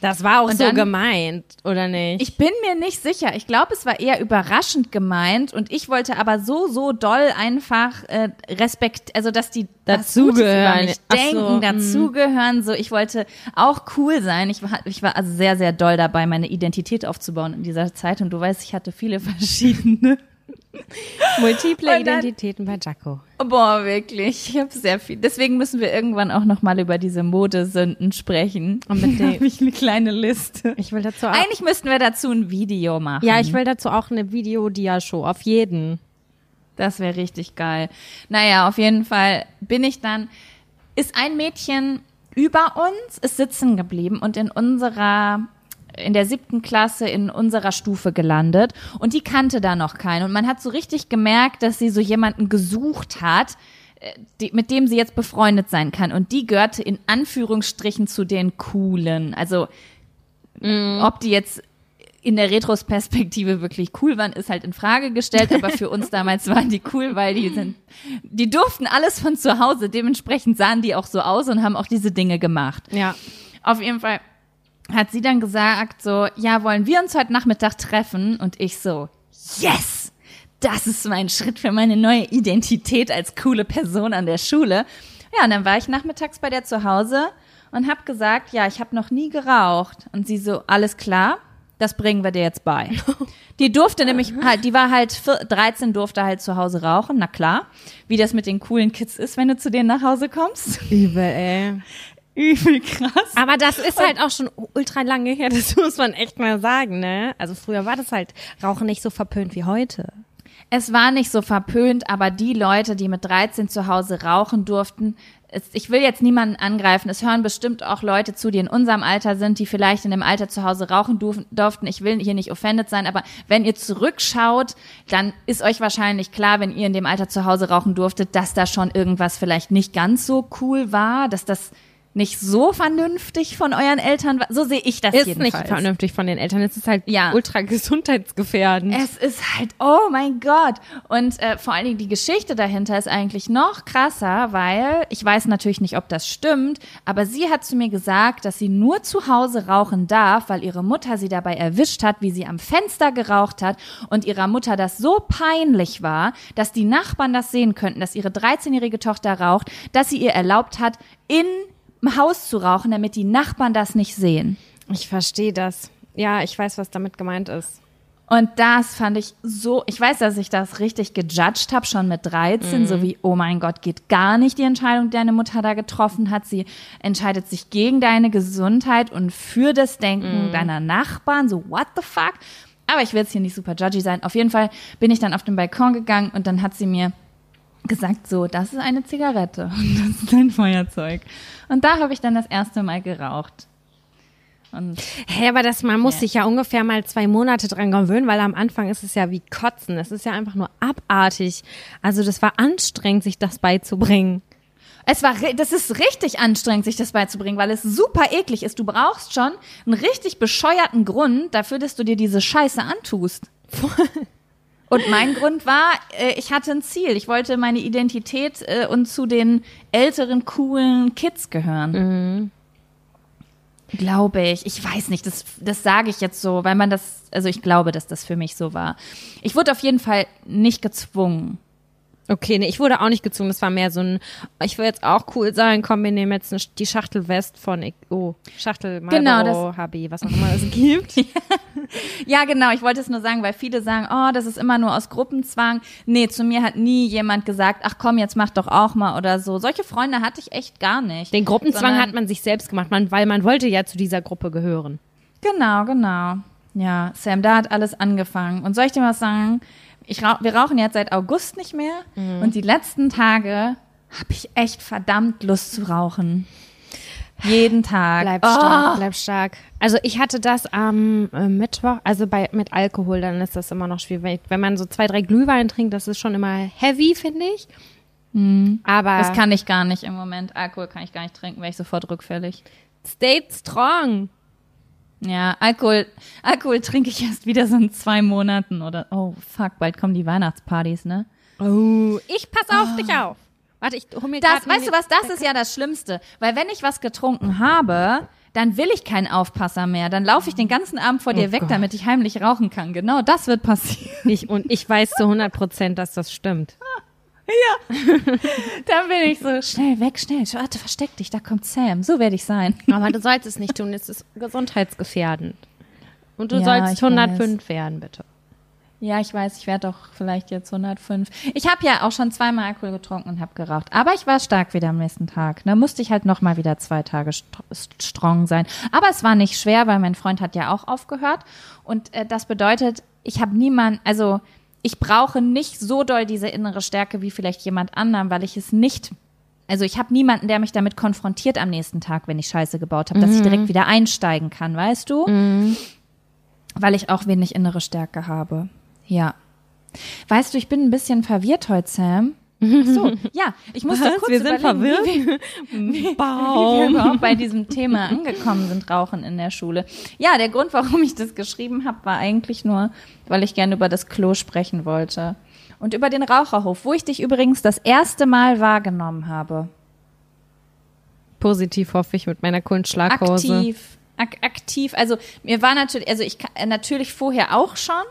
Das war auch Und so dann- gemeint, oder nicht? Ich bin mir nicht sicher. Ich glaube, es war eher überraschend gemeint und ich wollte aber so, so doll einfach äh, Respekt, also dass die Dazugehören. mich Ach denken, so, mhm. dazugehören. So, ich wollte auch cool sein. Ich war, ich war also sehr, sehr doll dabei, meine Identität aufzubauen in dieser Zeit und du weißt, ich hatte viele verschiedene. Multiple Und dann- Identitäten bei Jaco. Boah, wirklich. Ich habe sehr viel. Deswegen müssen wir irgendwann auch noch mal über diese Modesünden sprechen. Unbedingt. Da habe ich eine kleine Liste. Ich will dazu auch, Eigentlich müssten wir dazu ein Video machen. ja, ich will dazu auch eine Videodia-Show, auf jeden. Das wäre richtig geil. Naja, auf jeden Fall bin ich dann, ist ein Mädchen über uns, ist sitzen geblieben und in unserer, in der siebten Klasse in unserer Stufe gelandet und die kannte da noch keinen. Und man hat so richtig gemerkt, dass sie so jemanden gesucht hat, äh, die, mit dem sie jetzt befreundet sein kann. Und die gehörte in Anführungsstrichen zu den Coolen. Also, ob die jetzt in der Retrospektive wirklich cool waren, ist halt in Frage gestellt, aber für uns damals waren die cool, weil die sind, die durften alles von zu Hause, dementsprechend sahen die auch so aus und haben auch diese Dinge gemacht. Ja. Auf jeden Fall hat sie dann gesagt so, ja, wollen wir uns heute Nachmittag treffen? Und ich so, yes! Das ist mein Schritt für meine neue Identität als coole Person an der Schule. Ja, und dann war ich nachmittags bei der zu Hause und habe gesagt, ja, ich habe noch nie geraucht. Und sie so, alles klar, das bringen wir dir jetzt bei. Die durfte nämlich halt, die war halt vier- 13, durfte halt zu Hause rauchen, na klar. Wie das mit den coolen Kids ist, wenn du zu denen nach Hause kommst. Übel, ey. Übel krass. Aber das ist halt auch schon ultra lange her, das muss man echt mal sagen, ne? Also früher war das halt Rauchen nicht so verpönt wie heute. Es war nicht so verpönt, aber die Leute, die mit 13 zu Hause rauchen durften, es, ich will jetzt niemanden angreifen. Es hören bestimmt auch Leute zu, die in unserem Alter sind, die vielleicht in dem Alter zu Hause rauchen durf, durften. Ich will hier nicht offended sein, aber wenn ihr zurückschaut, dann ist euch wahrscheinlich klar, wenn ihr in dem Alter zu Hause rauchen durftet, dass da schon irgendwas vielleicht nicht ganz so cool war, dass das nicht so vernünftig von euren Eltern. So sehe ich das ist jedenfalls. nicht vernünftig von den Eltern. Es ist halt Ja. ultra gesundheitsgefährdend. Es ist halt, oh mein Gott. Und äh, vor allen Dingen die Geschichte dahinter ist eigentlich noch krasser, weil ich weiß natürlich nicht, ob das stimmt, aber sie hat zu mir gesagt, dass sie nur zu Hause rauchen darf, weil ihre Mutter sie dabei erwischt hat, wie sie am Fenster geraucht hat und ihrer Mutter das so peinlich war, dass die Nachbarn das sehen könnten, dass ihre 13-jährige Tochter raucht, dass sie ihr erlaubt hat, in im Haus zu rauchen, damit die Nachbarn das nicht sehen. Ich verstehe das. Ja, ich weiß, was damit gemeint ist. Und das fand ich so, ich weiß, dass ich das richtig gejudged habe, schon mit 13, so wie, oh mein Gott, geht gar nicht die Entscheidung, die deine Mutter da getroffen hat. Sie entscheidet sich gegen deine Gesundheit und für das Denken deiner Nachbarn, so what the fuck? Aber ich will jetzt hier nicht super judgy sein. Auf jeden Fall bin ich dann auf den Balkon gegangen und dann hat sie mir gesagt, so, das ist eine Zigarette und das ist ein Feuerzeug. Und da habe ich dann das erste Mal geraucht. Und Hä, aber das, man muss Ja. sich ja ungefähr mal zwei Monate dran gewöhnen, weil am Anfang ist es ja wie Kotzen. Es ist ja einfach nur abartig. Also das war anstrengend, sich das beizubringen. Es war, das ist richtig anstrengend, sich das beizubringen, weil es super eklig ist. Du brauchst schon einen richtig bescheuerten Grund dafür, dass du dir diese Scheiße antust. Und mein Grund war, äh, ich hatte ein Ziel. Ich wollte meine Identität äh, und zu den älteren, coolen Kids gehören. Glaube ich. Ich weiß nicht, das, das sage ich jetzt so, weil man das, also ich glaube, dass das für mich so war. Ich wurde auf jeden Fall nicht gezwungen. Okay, nee, ich wurde auch nicht gezwungen. Das war mehr so ein, ich will jetzt auch cool sein, komm, wir nehmen jetzt eine, die Schachtel West von, oh, Schachtel Genau, Marlboro, HB, was auch immer es gibt. Ja, genau. Ich wollte es nur sagen, weil viele sagen, oh, das ist immer nur aus Gruppenzwang. Nee, zu mir hat nie jemand gesagt, ach komm, jetzt mach doch auch mal oder so. Solche Freunde hatte ich echt gar nicht. Den Gruppenzwang hat man sich selbst gemacht, man, weil man wollte ja zu dieser Gruppe gehören. Genau, genau. Ja, Sam, da hat alles angefangen. Und soll ich dir was sagen? Ich rauch, wir rauchen jetzt seit August nicht mehr und die letzten Tage habe ich echt verdammt Lust zu rauchen. Jeden Tag. Bleib Oh. stark, bleib stark. Also ich hatte das am äh, Mittwoch, also bei mit Alkohol, dann ist das immer noch schwierig. Wenn man so zwei, drei Glühwein trinkt, das ist schon immer heavy, finde ich. Aber Das kann ich gar nicht im Moment. Alkohol kann ich gar nicht trinken, wäre ich sofort rückfällig. stay strong. Ja, Alkohol, Alkohol trinke ich erst wieder so in zwei Monaten oder, oh fuck, bald kommen die Weihnachtspartys, ne? Oh, ich pass auf dich auf. Warte, ich hol mir Das, weißt du was, das ist ja das Schlimmste. Weil wenn ich was getrunken habe, dann will ich keinen Aufpasser mehr. Dann laufe ich den ganzen Abend vor dir Oh weg, Gott. damit ich heimlich rauchen kann. Genau das wird passieren. Ich, und ich weiß zu 100 Prozent, dass das stimmt. Dann bin ich so, schnell weg, schnell. Warte, versteck dich, da kommt Sam. So werde ich sein. Aber du sollst es nicht tun, es ist gesundheitsgefährdend. Und du Ja, sollst ich 105 werden, bitte. Ja, ich weiß, ich werde doch vielleicht jetzt 105. Ich habe ja auch schon zweimal Alkohol getrunken und habe geraucht. Aber ich war stark wieder am nächsten Tag. Da musste ich halt noch mal wieder zwei Tage st strong sein. Aber es war nicht schwer, weil mein Freund hat ja auch aufgehört. Und äh, das bedeutet, ich habe niemand, also ich brauche nicht so doll diese innere Stärke wie vielleicht jemand anderem, weil ich es nicht also ich habe niemanden, der mich damit konfrontiert am nächsten Tag, wenn ich Scheiße gebaut habe, dass ich direkt wieder einsteigen kann, weißt du? Weil ich auch wenig innere Stärke habe. Ja. Weißt du, ich bin ein bisschen verwirrt heute, Sam. So, ja, ich musste Was? kurz Wir sind überlegen, wie wir, wie wir Baum. überhaupt bei diesem Thema angekommen sind, Rauchen in der Schule. Ja, der Grund, warum ich das geschrieben habe, war eigentlich nur, weil ich gerne über das Klo sprechen wollte. Und über den Raucherhof, wo ich dich übrigens das erste Mal wahrgenommen habe. Positiv hoffe ich mit meiner coolen Schlaghose. Aktiv. Ak aktiv. Also mir war natürlich, also ich äh, natürlich vorher auch schon,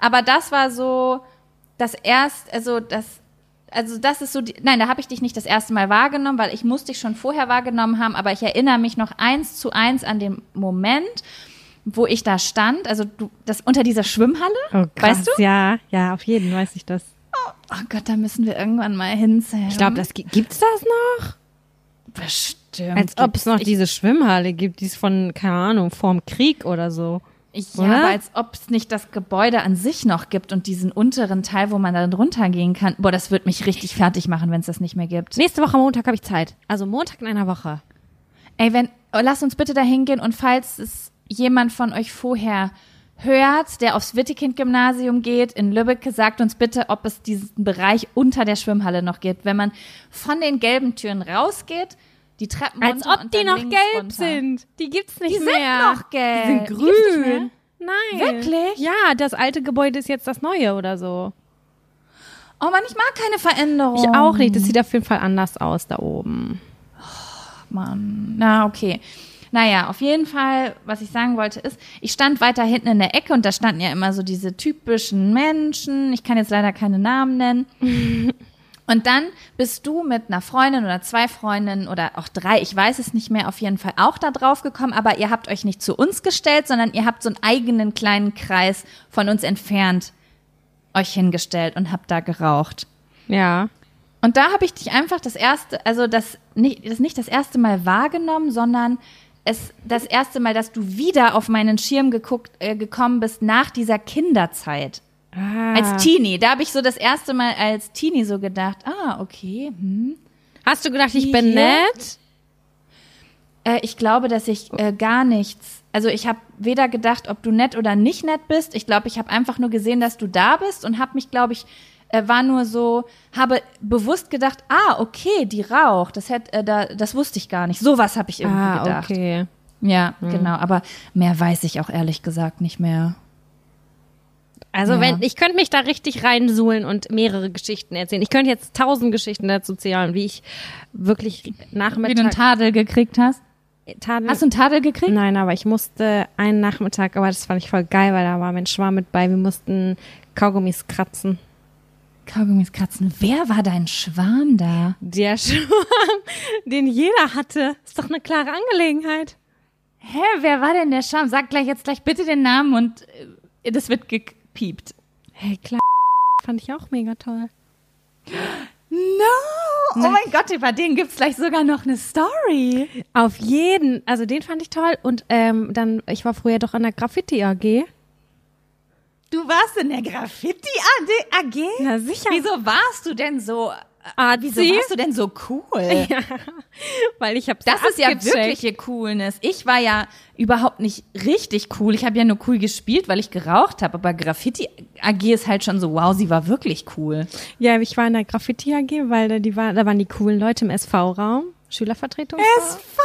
aber das war so das erst, also das, also das ist so, die, nein, da habe ich dich nicht das erste Mal wahrgenommen, weil ich musste dich schon vorher wahrgenommen haben, aber ich erinnere mich noch eins zu eins an den Moment, wo ich da stand, also du, das unter dieser Schwimmhalle, Oh, krass, weißt du? Ja, ja, auf jeden weiß ich das. Oh Gott, da müssen wir irgendwann mal hinzählen. Ich glaube, das gi- gibt's das noch? bestimmt. Als ob es noch ich, diese Schwimmhalle gibt, die ist von, keine Ahnung, vorm Krieg oder so. Ja, Oder? aber als ob es nicht das Gebäude an sich noch gibt und diesen unteren Teil, wo man dann runtergehen kann. Boah, das wird mich richtig fertig machen, wenn es das nicht mehr gibt. Nächste Woche Montag habe ich Zeit. Also Montag in einer Woche. Ey, wenn, oh, lass uns bitte da hingehen und falls es jemand von euch vorher hört, der aufs Wittekind-Gymnasium geht in Lübeck, sagt uns bitte, ob es diesen Bereich unter der Schwimmhalle noch gibt. Wenn man von den gelben Türen rausgeht, die Treppen Als ob die noch gelb runter. sind. Die gibt's nicht Die sind mehr. noch gelb. Die sind Die gibt's nicht mehr? grün. Nein. Wirklich? Ja, das alte Gebäude ist jetzt das neue oder so. Oh Mann, ich mag keine Veränderung. Ich auch nicht. Das sieht auf jeden Fall anders aus da oben. Mann. Na, okay. Naja, auf jeden Fall, was ich sagen wollte, ist, ich stand weiter hinten in der Ecke und da standen ja immer so diese typischen Menschen. Ich kann jetzt leider keine Namen nennen. Und dann bist du mit einer Freundin oder zwei Freundinnen oder auch drei, ich weiß es nicht mehr, auf jeden Fall auch da drauf gekommen, aber ihr habt euch nicht zu uns gestellt, sondern ihr habt so einen eigenen kleinen Kreis von uns entfernt euch hingestellt und habt da geraucht. Ja. Und da habe ich dich einfach das erste, also das nicht, das nicht das erste Mal wahrgenommen, sondern es das erste Mal, dass du wieder auf meinen Schirm geguckt, äh, gekommen bist nach dieser Kinderzeit. Ah. Als Teenie. Da habe ich so das erste Mal als Teenie so gedacht, ah, okay. Hm. Hast du gedacht, ich bin nett? Äh, ich glaube, dass ich äh, gar nichts. Also ich habe weder gedacht, ob du nett oder nicht nett bist. Ich glaube, ich habe einfach nur gesehen, dass du da bist und habe mich, glaube ich, äh, war nur so, habe bewusst gedacht, ah, okay, die raucht. Das hätte, äh, da, das wusste ich gar nicht. Sowas habe ich irgendwie Ah, gedacht. okay. Ja, genau. Aber mehr weiß ich auch ehrlich gesagt nicht mehr. Also Ja. wenn ich könnte mich da richtig reinsuhlen und mehrere Geschichten erzählen. Ich könnte jetzt tausend Geschichten dazu zählen, wie ich wirklich Wie du einen Tadel gekriegt hast. Tadel- Hast du einen Tadel gekriegt? Nein, aber ich musste einen Nachmittag, aber das fand ich voll geil, weil da war mein Schwarm mit bei. Wir mussten Kaugummis kratzen. Kaugummis kratzen. Wer war dein Schwarm da? Der Schwarm, den jeder hatte, ist doch eine klare Angelegenheit. Hä, wer war denn der Schwarm? Sag gleich jetzt gleich bitte den Namen und äh, das wird gepiept. Hey, klar, fand ich auch mega toll. No! Oh mein Gott, über den gibt's gleich sogar noch eine Story. Auf jeden, also den fand ich toll. Und ähm, dann, ich war früher doch an der Graffiti AG. Du warst in der Graffiti AG? Ja, sicher. Wieso warst du denn so Ah, Wieso warst du denn so cool? Weil ich habe Das ist ja wirkliche Coolness. Ich war ja überhaupt nicht richtig cool. Ich habe ja nur cool gespielt, weil ich geraucht habe. Aber Graffiti AG ist halt schon so, wow, sie war wirklich cool. Ja, ich war in der Graffiti AG, weil da, die war, da waren die coolen Leute im SV-Raum, Schülervertretung. SV,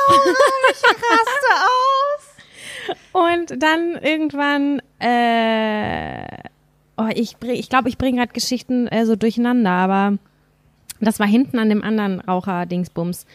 ich raste aus. Und dann irgendwann, äh, oh, ich bring, ich glaube, ich bringe gerade Geschichten äh, so durcheinander, aber das war hinten an dem anderen Raucher-Dingsbums.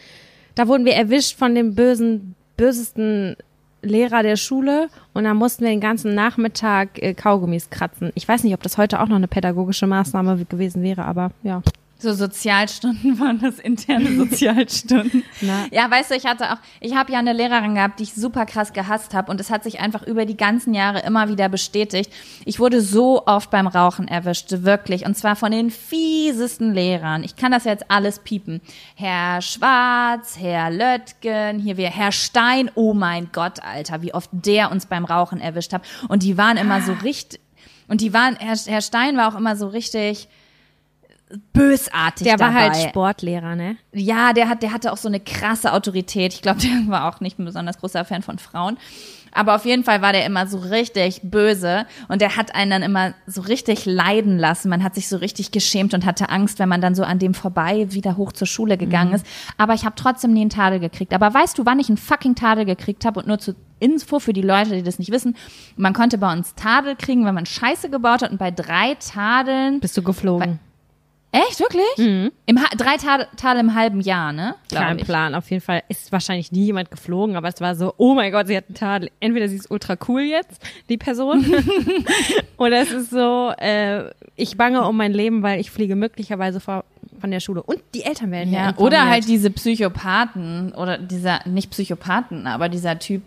Da wurden wir erwischt von dem bösen, bösesten Lehrer der Schule und da mussten wir den ganzen Nachmittag äh, Kaugummis kratzen. Ich weiß nicht, ob das heute auch noch eine pädagogische Maßnahme gewesen wäre, aber ja. So Sozialstunden waren das interne Sozialstunden. Na. Ja, weißt du, ich hatte auch, ich habe ja eine Lehrerin gehabt, die ich super krass gehasst habe und es hat sich einfach über die ganzen Jahre immer wieder bestätigt. Ich wurde so oft beim Rauchen erwischt, wirklich, und zwar von den fiesesten Lehrern. Ich kann das jetzt alles piepen. Herr Schwarz, Herr Löttgen, hier wir, Herr Stein, oh mein Gott, Alter, wie oft der uns beim Rauchen erwischt hat. Und die waren immer so richtig, und die waren, Herr, Herr Stein war auch immer so richtig bösartig Der war dabei. halt Sportlehrer, ne? Ja, der hat, der hatte auch so eine krasse Autorität. Ich glaube, der war auch nicht ein besonders großer Fan von Frauen. Aber auf jeden Fall war der immer so richtig böse und der hat einen dann immer so richtig leiden lassen. Man hat sich so richtig geschämt und hatte Angst, wenn man dann so an dem vorbei wieder hoch zur Schule gegangen Mhm. ist. Aber ich habe trotzdem nie einen Tadel gekriegt. Aber weißt du, wann ich einen fucking Tadel gekriegt habe? Und nur zur Info für die Leute, die das nicht wissen. Man konnte bei uns Tadel kriegen, wenn man Scheiße gebaut hat. Und bei drei Tadeln Bist du geflogen? Echt, wirklich? Im ha drei Tal, Tal im halben Jahr, ne? Kein. Plan. Auf jeden Fall ist wahrscheinlich nie jemand geflogen, aber es war so, oh mein Gott, sie hat einen Tadel. Entweder sie ist ultra cool jetzt, die Person, oder es ist so, äh, ich bange um mein Leben, weil ich fliege möglicherweise vor, von der Schule. Und die Eltern werden ja, Ja, oder halt diese Psychopathen oder dieser, nicht Psychopathen, aber dieser Typ,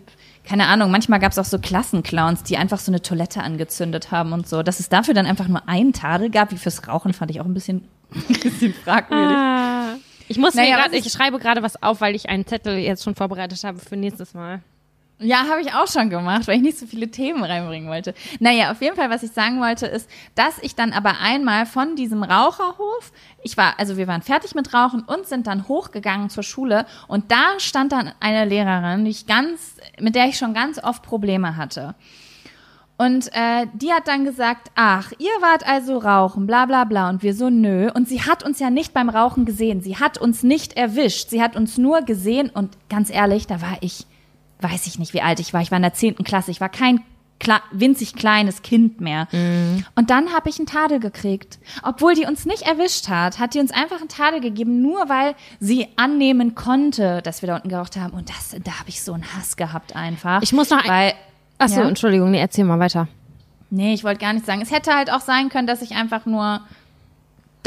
keine Ahnung, manchmal gab es auch so Klassenclowns, die einfach so eine Toilette angezündet haben und so. Dass es dafür dann einfach nur einen Tadel gab, wie fürs Rauchen, fand ich auch ein bisschen, ein bisschen fragwürdig. Ah. Ich muss Naja, grad, ich schreibe gerade was auf, weil ich einen Zettel jetzt schon vorbereitet habe für nächstes Mal. Ja, habe ich auch schon gemacht, weil ich nicht so viele Themen reinbringen wollte. Naja, auf jeden Fall, was ich sagen wollte, ist, dass ich dann aber einmal von diesem Raucherhof, ich war, also wir waren fertig mit Rauchen und sind dann hochgegangen zur Schule und da stand dann eine Lehrerin, die ich ganz, mit der ich schon ganz oft Probleme hatte. Und äh, die hat dann gesagt, ach, ihr wart also rauchen, bla bla bla. Und wir so, nö. Und sie hat uns ja nicht beim Rauchen gesehen. Sie hat uns nicht erwischt. Sie hat uns nur gesehen. Und ganz ehrlich, da war ich, weiß ich nicht, wie alt ich war. Ich war in der zehnten Klasse. Ich war kein kle winzig kleines Kind mehr. Mhm. Und dann habe ich einen Tadel gekriegt. Obwohl die uns nicht erwischt hat, hat die uns einfach einen Tadel gegeben, nur weil sie annehmen konnte, dass wir da unten geraucht haben. Und das, da habe ich so einen Hass gehabt einfach. Ich muss noch weil Achso, Ja? Entschuldigung, nee, erzähl mal weiter. Nee, ich wollte gar nicht sagen. Es hätte halt auch sein können, dass ich einfach nur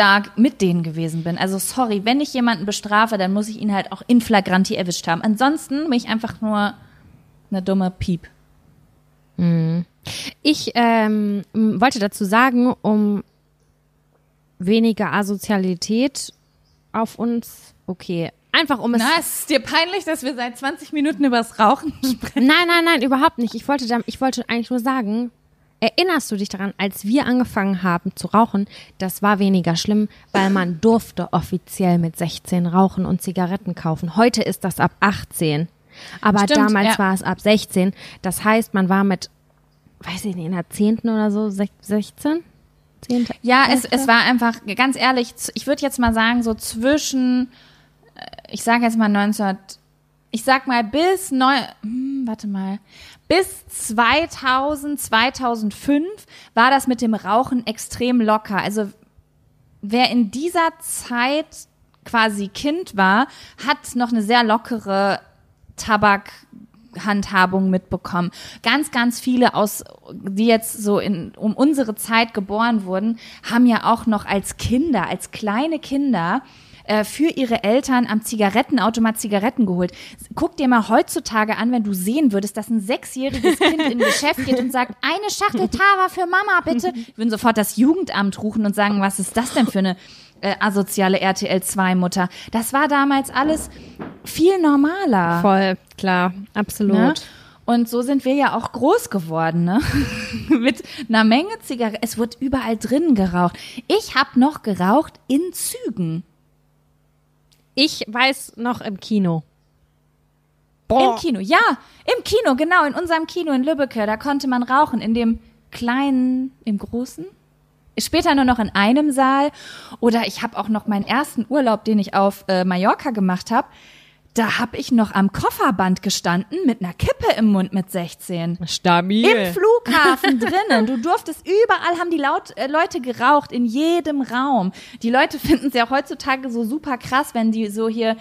da mit denen gewesen bin. Also sorry, wenn ich jemanden bestrafe, dann muss ich ihn halt auch in flagranti erwischt haben. Ansonsten bin ich einfach nur eine dumme Piep. Ich ähm, wollte dazu sagen, um weniger Asozialität auf uns, okay, einfach um es. Na, ist dir peinlich, dass wir seit 20 Minuten über das Rauchen sprechen? Nein, nein, nein, überhaupt nicht. Ich wollte, da, ich wollte eigentlich nur sagen, erinnerst du dich daran, als wir angefangen haben zu rauchen, das war weniger schlimm, weil man durfte offiziell mit 16 rauchen und Zigaretten kaufen. Heute ist das ab 18. Aber Stimmt, damals ja. war es ab 16. Das heißt, man war mit, weiß ich nicht, in der 10. oder so, sech- 16? 10. Ja, es, es war einfach, ganz ehrlich, ich würde jetzt mal sagen, so zwischen, äh, ich sage jetzt mal 19, ich sag mal bis neu, hm, warte mal, bis 2000, 2005 war das mit dem Rauchen extrem locker. Also wer in dieser Zeit quasi Kind war, hat noch eine sehr lockere Tabakhandhabung mitbekommen. Ganz, ganz viele aus, die jetzt so in, um unsere Zeit geboren wurden, haben ja auch noch als Kinder, als kleine Kinder, äh, für ihre Eltern am Zigarettenautomat Zigaretten geholt. Guck dir mal heutzutage an, wenn du sehen würdest, dass ein sechsjähriges Kind in ein Geschäft geht und sagt, eine Schachtel Tava für Mama, bitte. Wir würden sofort das Jugendamt rufen und sagen, was ist das denn für eine äh, asoziale RTL-2-Mutter? Das war damals alles viel normaler. Voll, klar, absolut. Ne? Und so sind wir ja auch groß geworden, ne? Mit einer Menge Zigaretten. Es wird überall drin geraucht. Ich habe noch geraucht in Zügen. Ich weiß noch im Kino. Im Kino, ja, im Kino, genau, in unserem Kino in Lübbecke, da konnte man rauchen, in dem kleinen, im großen. Später nur noch in einem Saal. Oder ich habe auch noch meinen ersten Urlaub, den ich auf äh, Mallorca gemacht habe. Da habe ich noch am Kofferband gestanden mit einer Kippe im Mund mit 16. Stabil. Im Flughafen drinnen. Du durftest überall haben die laut, äh, Leute geraucht, in jedem Raum. Die Leute finden es ja heutzutage so super krass, wenn die so hier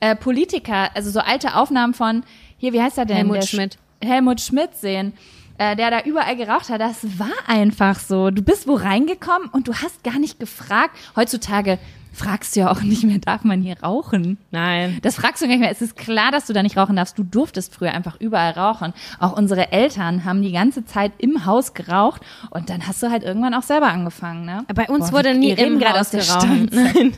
äh, Politiker, also so alte Aufnahmen von, hier, wie heißt er denn? Helmut Der Sch- Schmidt. Helmut Schmidt sehen. Äh, der da überall geraucht hat, das war einfach so. Du bist wo reingekommen und du hast gar nicht gefragt. Heutzutage fragst du ja auch nicht mehr, darf man hier rauchen? Nein. Das fragst du gar nicht mehr. Es ist klar, dass du da nicht rauchen darfst. Du durftest früher einfach überall rauchen. Auch unsere Eltern haben die ganze Zeit im Haus geraucht und dann hast du halt irgendwann auch selber angefangen, ne? Bei uns Boah, wurde nie im Haus aus der geraucht. Nein.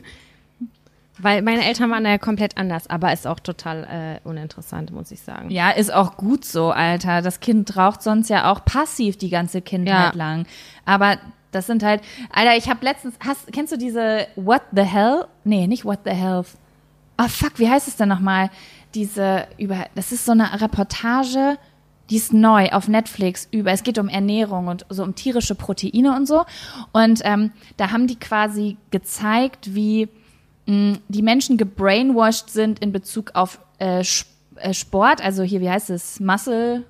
Weil meine Eltern waren da ja komplett anders, aber ist auch total äh, uninteressant, muss ich sagen. Ja, ist auch gut so, Alter. Das Kind raucht sonst ja auch passiv die ganze Kindheit Ja. lang. Aber das sind halt, Alter, ich habe letztens, hast, kennst du diese What the Hell? Nee, nicht What the Health. Oh fuck, wie heißt es denn nochmal? Diese über, das ist so eine Reportage, die ist neu auf Netflix über, es geht um Ernährung und so um tierische Proteine und so. Und ähm, da haben die quasi gezeigt, wie mh, die Menschen gebrainwashed sind in Bezug auf äh, äh, Sport, also hier, wie heißt es, Muscle,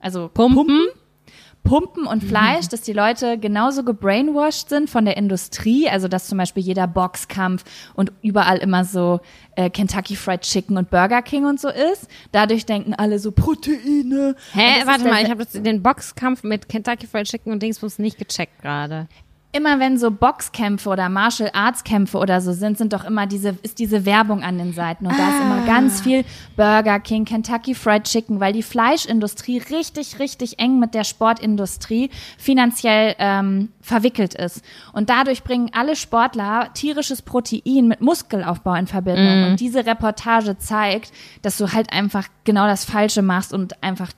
also Pumpen? Pumpen und Fleisch, dass die Leute genauso gebrainwashed sind von der Industrie, also dass zum Beispiel jeder Boxkampf und überall immer so äh, Kentucky Fried Chicken und Burger King und so ist. Dadurch denken alle so Proteine. Hä, warte mal, ich habe den Boxkampf mit Kentucky Fried Chicken und Dingsbus nicht gecheckt gerade. Immer wenn so Boxkämpfe oder Martial Arts Kämpfe oder so sind, sind doch immer diese, ist diese Werbung an den Seiten. Und da ist immer ganz viel Burger King, Kentucky Fried Chicken, weil die Fleischindustrie richtig, richtig eng mit der Sportindustrie finanziell ähm, verwickelt ist. Und dadurch bringen alle Sportler tierisches Protein mit Muskelaufbau in Verbindung. Und diese Reportage zeigt, dass du halt einfach genau das Falsche machst und einfach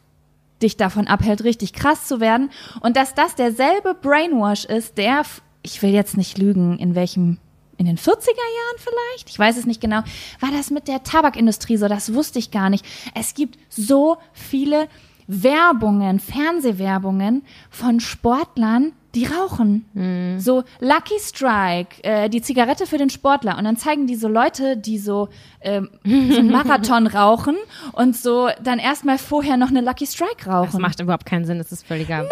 dich davon abhält, richtig krass zu werden. Und dass das derselbe Brainwash ist, der, ich will jetzt nicht lügen, in welchem, in den 40er Jahren vielleicht? Ich weiß es nicht genau. War das mit der Tabakindustrie so? Das wusste ich gar nicht. Es gibt so viele Werbungen, Fernsehwerbungen von Sportlern, die rauchen. So Lucky Strike, äh, die Zigarette für den Sportler. Und dann zeigen die so Leute, die so, ähm, so einen Marathon rauchen und so dann erstmal vorher noch eine Lucky Strike Das rauchen. macht überhaupt keinen Sinn, das ist völliger.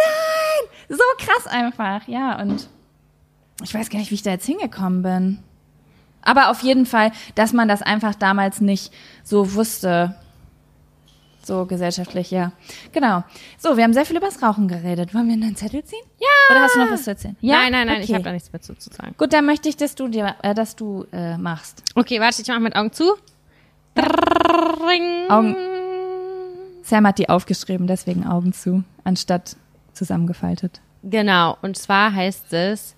so krass einfach, ja. Und ich weiß gar nicht, wie ich da jetzt hingekommen bin. Aber auf jeden Fall, dass man das einfach damals nicht so wusste. So gesellschaftlich, ja. Genau. So, wir haben sehr viel übers Rauchen geredet. Wollen wir einen Zettel ziehen? Ja. Oder hast du noch was zu erzählen? Ja? Nein, nein, nein, ich Okay. habe da nichts mehr zu, zu sagen. Gut, dann möchte ich, dass du dir, äh, dass du äh, machst. Okay, warte, ich mache mit Augen zu. Ring. Augen. Sam hat die aufgeschrieben, deswegen Augen zu, anstatt zusammengefaltet. Genau, und zwar heißt es.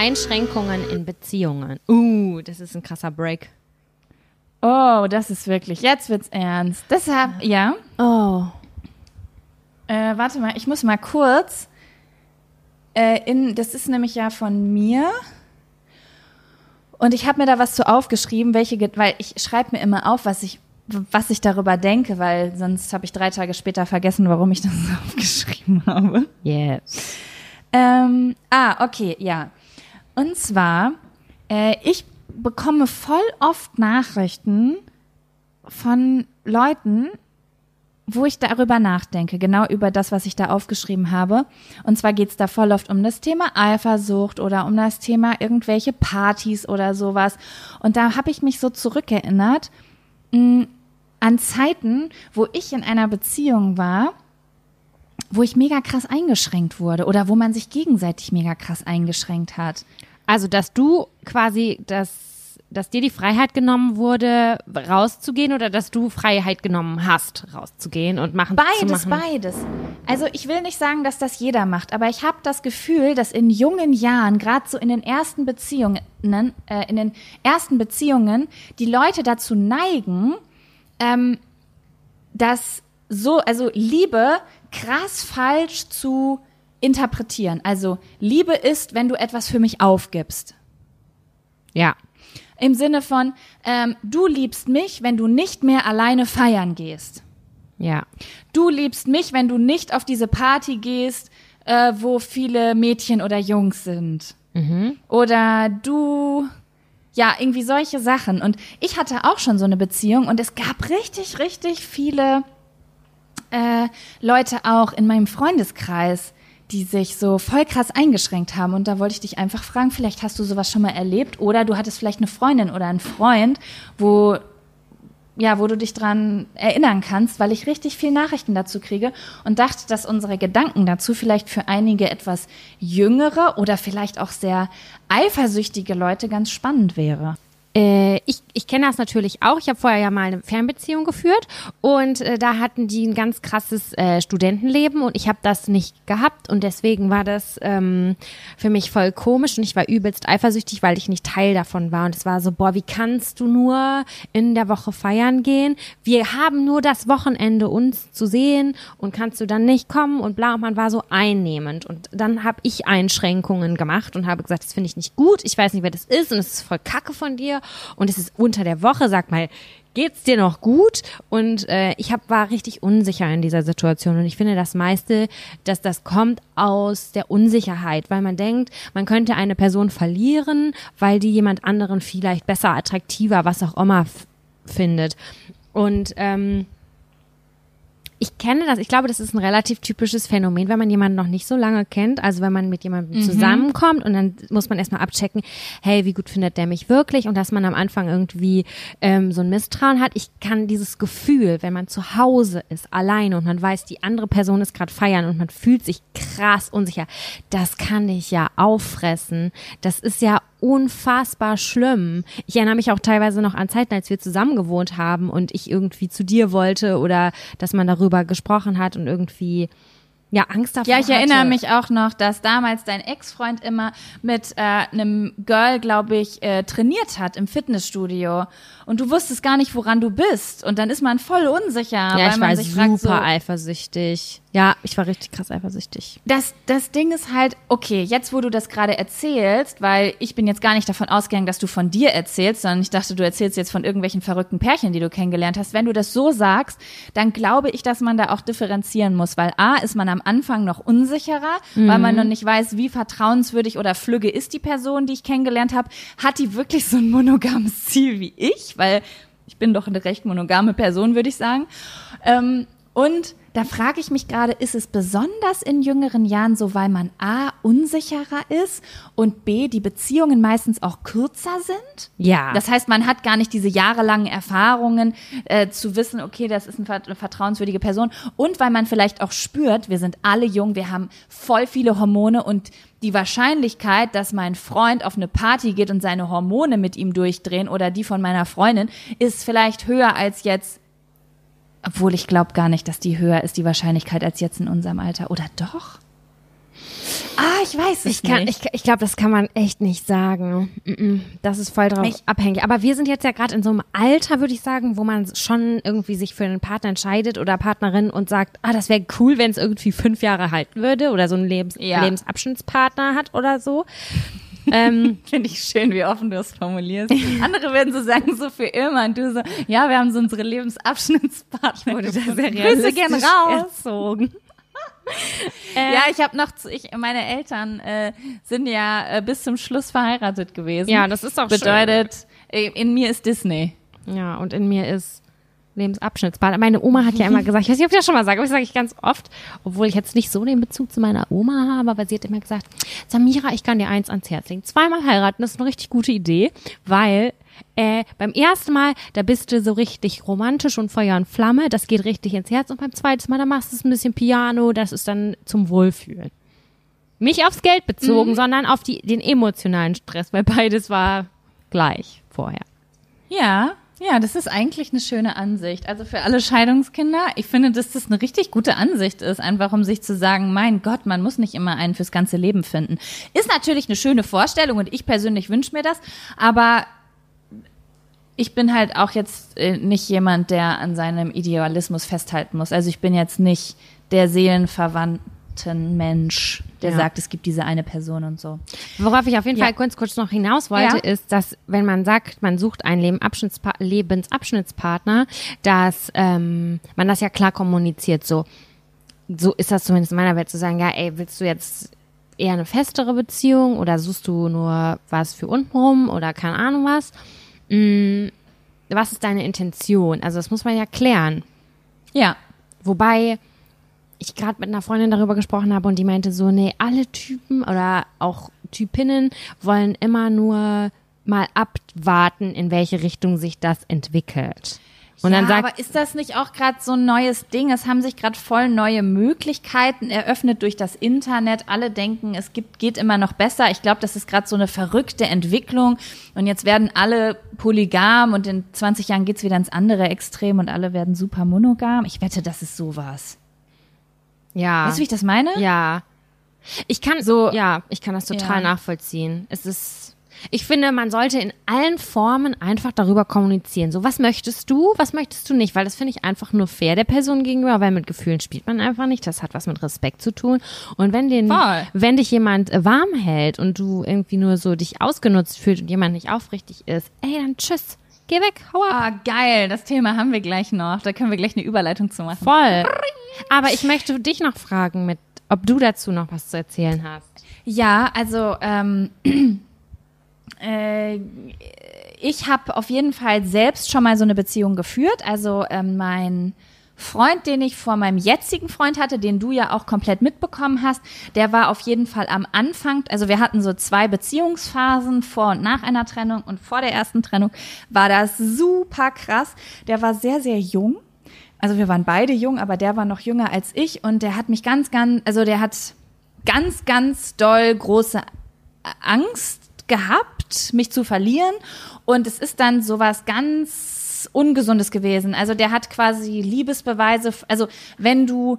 Einschränkungen in Beziehungen. Uh, das ist ein krasser Break. Oh, das ist wirklich, jetzt wird's ernst. Deshalb, ja. Oh. Äh, warte mal, ich muss mal kurz. Äh, in, das ist nämlich ja von mir. Und ich habe mir da was zu aufgeschrieben, welche, weil ich schreibe mir immer auf, was ich, was ich darüber denke, weil sonst habe ich drei Tage später vergessen, warum ich das aufgeschrieben habe. Yes. Ähm, ah, okay, ja. Und zwar, äh, ich bekomme voll oft Nachrichten von Leuten, wo ich darüber nachdenke, genau über das, was ich da aufgeschrieben habe. Und zwar geht's da voll oft um das Thema Eifersucht oder um das Thema irgendwelche Partys oder sowas. Und da habe ich mich so zurückerinnert mh, an Zeiten, wo ich in einer Beziehung war, wo ich mega krass eingeschränkt wurde oder wo man sich gegenseitig mega krass eingeschränkt hat. Also, dass du quasi, dass, dass dir die Freiheit genommen wurde, rauszugehen oder dass du Freiheit genommen hast, rauszugehen und machen zu Beides, machen? beides. Also ich will nicht sagen, dass das jeder macht, aber ich habe das Gefühl, dass in jungen Jahren, gerade so in den ersten Beziehungen, äh, in den ersten Beziehungen, die Leute dazu neigen, ähm, das so, also Liebe krass falsch zu interpretieren. Also Liebe ist, wenn du etwas für mich aufgibst. Ja. Im Sinne von, ähm, du liebst mich, wenn du nicht mehr alleine feiern gehst. Ja. Du liebst mich, wenn du nicht auf diese Party gehst, äh, wo viele Mädchen oder Jungs sind. Oder du, ja, irgendwie solche Sachen. Und ich hatte auch schon so eine Beziehung und es gab richtig, richtig viele äh, Leute auch in meinem Freundeskreis, die sich so voll krass eingeschränkt haben. Und da wollte ich dich einfach fragen, vielleicht hast du sowas schon mal erlebt oder du hattest vielleicht eine Freundin oder einen Freund, wo ja, wo du dich dran erinnern kannst, weil ich richtig viel Nachrichten dazu kriege und dachte, dass unsere Gedanken dazu vielleicht für einige etwas jüngere oder vielleicht auch sehr eifersüchtige Leute ganz spannend wäre. Äh, ich ich kenne das natürlich auch. Ich habe vorher ja mal eine Fernbeziehung geführt und äh, da hatten die ein ganz krasses äh, Studentenleben und ich habe das nicht gehabt und deswegen war das ähm, für mich voll komisch und ich war übelst eifersüchtig, weil ich nicht Teil davon war und es war so, boah, wie kannst du nur in der Woche feiern gehen? Wir haben nur das Wochenende uns zu sehen und kannst du dann nicht kommen und bla und man war so einnehmend und dann habe ich Einschränkungen gemacht und habe gesagt, das finde ich nicht gut, ich weiß nicht, wer das ist und es ist voll kacke von dir und es ist unter der Woche, sag mal, geht's dir noch gut? Und äh, ich hab, war richtig unsicher in dieser Situation und ich finde das meiste, dass das kommt aus der Unsicherheit, weil man denkt, man könnte eine Person verlieren, weil die jemand anderen vielleicht besser, attraktiver, was auch immer findet. Und ähm, ich kenne das, ich glaube, das ist ein relativ typisches Phänomen, wenn man jemanden noch nicht so lange kennt. Also wenn man mit jemandem mhm. zusammenkommt und dann muss man erstmal abchecken, hey, wie gut findet der mich wirklich? Und dass man am Anfang irgendwie ähm, so ein Misstrauen hat. Ich kann dieses Gefühl, wenn man zu Hause ist, alleine und man weiß, die andere Person ist gerade feiern und man fühlt sich krass unsicher, das kann dich ja auffressen. Das ist ja unfassbar schlimm. Ich erinnere mich auch teilweise noch an Zeiten, als wir zusammen gewohnt haben und ich irgendwie zu dir wollte oder dass man darüber gesprochen hat und irgendwie ja, Angst davor. Ja, ich erinnere hatte. mich auch noch, dass damals dein Ex-Freund immer mit äh, einem Girl, glaube ich, äh, trainiert hat im Fitnessstudio. Und du wusstest gar nicht, woran du bist. Und dann ist man voll unsicher. Ja, weil ich man war sich super so, eifersüchtig. Ja, ich war richtig krass eifersüchtig. Das, das Ding ist halt, okay, jetzt wo du das gerade erzählst, weil ich bin jetzt gar nicht davon ausgegangen, dass du von dir erzählst, sondern ich dachte, du erzählst jetzt von irgendwelchen verrückten Pärchen, die du kennengelernt hast. Wenn du das so sagst, dann glaube ich, dass man da auch differenzieren muss, weil A, ist man am Anfang noch unsicherer, mhm. weil man noch nicht weiß, wie vertrauenswürdig oder flügge ist die Person, die ich kennengelernt habe. Hat die wirklich so ein monogames Ziel wie ich? Weil ich bin doch eine recht monogame Person, würde ich sagen. Ähm, und da frage ich mich gerade, ist es besonders in jüngeren Jahren so, weil man A, unsicherer ist und B, die Beziehungen meistens auch kürzer sind? Ja. Das heißt, man hat gar nicht diese jahrelangen Erfahrungen äh, zu wissen, okay, das ist eine vertrauenswürdige Person. Und weil man vielleicht auch spürt, wir sind alle jung, wir haben voll viele Hormone und die Wahrscheinlichkeit, dass mein Freund auf eine Party geht und seine Hormone mit ihm durchdrehen oder die von meiner Freundin, ist vielleicht höher als jetzt obwohl ich glaube gar nicht, dass die höher ist, die Wahrscheinlichkeit, als jetzt in unserem Alter. Oder doch? Ah, ich weiß es ich kann, nicht. Ich, ich glaube, das kann man echt nicht sagen. Das ist voll drauf ich, abhängig. Aber wir sind jetzt ja gerade in so einem Alter, würde ich sagen, wo man schon irgendwie sich für einen Partner entscheidet oder Partnerin und sagt, ah, das wäre cool, wenn es irgendwie fünf Jahre halten würde oder so einen Lebens ja. Lebensabschnittspartner hat oder so. Ähm, Finde ich schön, wie offen du es formulierst. Andere werden so sagen, so für immer. Und du so, ja, wir haben so unsere Lebensabschnittspartner. Wurde da sehr Grüße gern raus. Erzogen. äh, ja, ich habe noch, ich, meine Eltern äh, sind ja äh, bis zum Schluss verheiratet gewesen. Ja, das ist auch Bedeutet, schön. in mir ist Disney. Ja, und in mir ist Lebensabschnittspartner. Meine Oma hat ja immer gesagt, ich weiß nicht, ob ich das schon mal sage, aber das sage ich ganz oft, obwohl ich jetzt nicht so den Bezug zu meiner Oma habe, aber sie hat immer gesagt, Samira, ich kann dir eins ans Herz legen. Zweimal heiraten, das ist eine richtig gute Idee, weil äh, beim ersten Mal, da bist du so richtig romantisch und Feuer und Flamme, das geht richtig ins Herz und beim zweiten Mal, da machst du es ein bisschen Piano, das ist dann zum Wohlfühlen. Nicht aufs Geld bezogen, mhm. sondern auf die, den emotionalen Stress, weil beides war gleich vorher. Ja, ja, das ist eigentlich eine schöne Ansicht. Also für alle Scheidungskinder, ich finde, dass das eine richtig gute Ansicht ist, einfach um sich zu sagen, mein Gott, man muss nicht immer einen fürs ganze Leben finden. Ist natürlich eine schöne Vorstellung und ich persönlich wünsche mir das, aber ich bin halt auch jetzt äh, nicht jemand, der an seinem Idealismus festhalten muss. Also ich bin jetzt nicht der Seelenverwandte Mensch, der ja. sagt, es gibt diese eine Person und so. Worauf ich auf jeden ja. Fall kurz, kurz noch hinaus wollte, ja. ist, dass wenn man sagt, man sucht einen Lebensabschnittspa Lebensabschnittspartner, dass ähm, man das ja klar kommuniziert. So, so ist das zumindest in meiner Welt zu sagen, ja, ey, willst du jetzt eher eine festere Beziehung oder suchst du nur was für untenrum oder keine Ahnung was? Hm, was ist deine Intention? Also das muss man ja klären. Ja. Wobei ich gerade mit einer Freundin darüber gesprochen habe und die meinte so, nee, alle Typen oder auch Typinnen wollen immer nur mal abwarten, in welche Richtung sich das entwickelt. Und ja, dann sagt, aber ist das nicht auch gerade so ein neues Ding? Es haben sich gerade voll neue Möglichkeiten eröffnet durch das Internet. Alle denken, es gibt, geht immer noch besser. Ich glaube, das ist gerade so eine verrückte Entwicklung. Und jetzt werden alle polygam und in 20 Jahren geht's wieder ins andere Extrem und alle werden super monogam. Ich wette, das ist sowas. Ja. Weißt du, wie ich das meine? Ja. Ich kann so, ja, ich kann das total ja. nachvollziehen. Es ist, ich finde, man sollte in allen Formen einfach darüber kommunizieren. So, was möchtest du, was möchtest du nicht? Weil das finde ich einfach nur fair der Person gegenüber, weil mit Gefühlen spielt man einfach nicht. Das hat was mit Respekt zu tun. Und wenn den, Voll. wenn dich jemand warm hält und du irgendwie nur so dich ausgenutzt fühlst und jemand nicht aufrichtig ist, ey, dann tschüss. Geh weg, hau ab. Ah, geil. Das Thema haben wir gleich noch. Da können wir gleich eine Überleitung zu machen. Voll. Aber ich möchte dich noch fragen, mit, ob du dazu noch was zu erzählen hast. Ja, also ähm, äh, ich habe auf jeden Fall selbst schon mal so eine Beziehung geführt. Also ähm, mein Freund, den ich vor meinem jetzigen Freund hatte, den du ja auch komplett mitbekommen hast, der war auf jeden Fall am Anfang, also wir hatten so zwei Beziehungsphasen vor und nach einer Trennung und vor der ersten Trennung war das super krass. Der war sehr, sehr jung. Also wir waren beide jung, aber der war noch jünger als ich und der hat mich ganz, ganz, also der hat ganz, ganz doll große Angst gehabt, mich zu verlieren. Und es ist dann sowas ganz Ungesundes gewesen. Also der hat quasi Liebesbeweise, also wenn du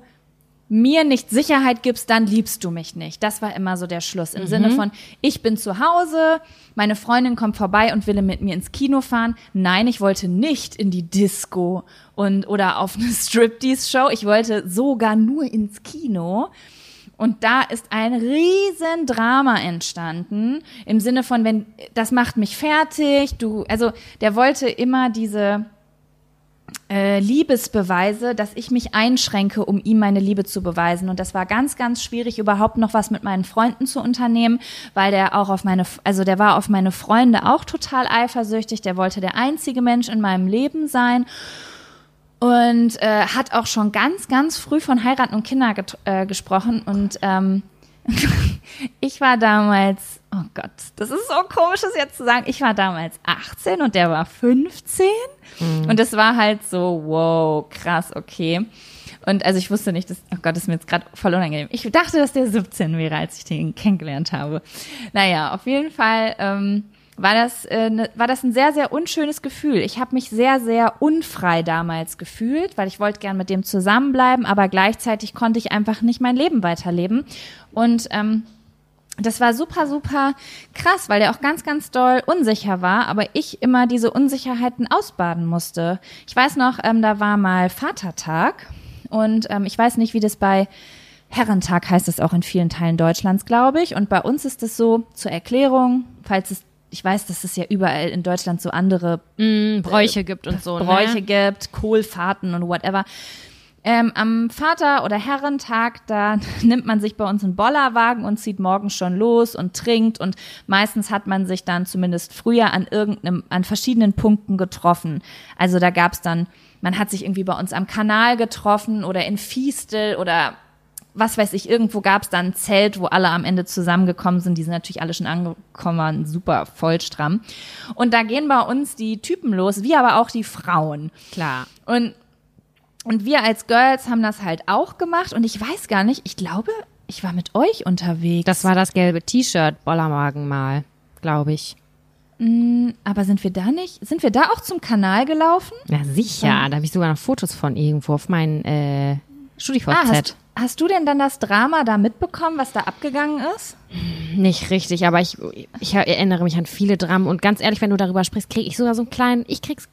mir nicht Sicherheit gibst, dann liebst du mich nicht. Das war immer so der Schluss. Im mhm. Sinne von, ich bin zu Hause, meine Freundin kommt vorbei und will mit mir ins Kino fahren. Nein, ich wollte nicht in die Disco und oder auf eine Striptease-Show. Ich wollte sogar nur ins Kino. Und da ist ein riesen Drama entstanden im Sinne von, wenn das macht mich fertig. Du, also der wollte immer diese äh, Liebesbeweise, dass ich mich einschränke, um ihm meine Liebe zu beweisen. Und das war ganz, ganz schwierig, überhaupt noch was mit meinen Freunden zu unternehmen, weil der auch auf meine, also der war auf meine Freunde auch total eifersüchtig. Der wollte der einzige Mensch in meinem Leben sein und äh, hat auch schon ganz, ganz früh von Heiraten und Kinder äh, gesprochen. Und ähm, ich war damals, oh Gott, das ist so komisch, das jetzt zu sagen. Ich war damals 18 und der war 15. Mhm. Und das war halt so, wow, krass, okay. Und also ich wusste nicht, dass, oh Gott, das ist mir jetzt gerade voll unangenehm. Ich dachte, dass der 17 wäre, als ich den kennengelernt habe. Naja, auf jeden Fall ähm, war das, äh, ne, war das ein sehr, sehr unschönes Gefühl. Ich habe mich sehr, sehr unfrei damals gefühlt, weil ich wollte gern mit dem zusammenbleiben, aber gleichzeitig konnte ich einfach nicht mein Leben weiterleben. Und ähm, das war super, super krass, weil der auch ganz, ganz doll unsicher war, aber ich immer diese Unsicherheiten ausbaden musste. Ich weiß noch, ähm, da war mal Vatertag und ähm, ich weiß nicht, wie das bei Herrentag heißt es auch in vielen Teilen Deutschlands, glaube ich. Und bei uns ist es so, zur Erklärung, falls es ich weiß, dass es ja überall in Deutschland so andere mm, Bräuche äh, gibt und so. Ne? Bräuche ne? gibt, Kohlfahrten und whatever. Ähm, am Vater- oder Herrentag, da nimmt man sich bei uns einen Bollerwagen und zieht morgens schon los und trinkt und meistens hat man sich dann zumindest früher an irgendeinem, an verschiedenen Punkten getroffen. Also da gab's dann, man hat sich irgendwie bei uns am Kanal getroffen oder in Fiestel oder was weiß ich, irgendwo gab es dann ein Zelt, wo alle am Ende zusammengekommen sind. Die sind natürlich alle schon angekommen, super vollstramm. Und da gehen bei uns die Typen los, wie aber auch die Frauen. Klar. Und, und wir als Girls haben das halt auch gemacht. Und ich weiß gar nicht, ich glaube, ich war mit euch unterwegs. Das war das gelbe T-Shirt, Bollermagen mal, glaube ich. Mm, aber sind wir da nicht? Sind wir da auch zum Kanal gelaufen? Ja, sicher. Ja. Da habe ich sogar noch Fotos von irgendwo auf meinen äh, StudiVZ. Ah, hast, Hast du denn dann das Drama da mitbekommen, was da abgegangen ist? Nicht richtig, aber ich, ich erinnere mich an viele Dramen und ganz ehrlich, wenn du darüber sprichst, kriege ich sogar so einen kleinen, ich krieg's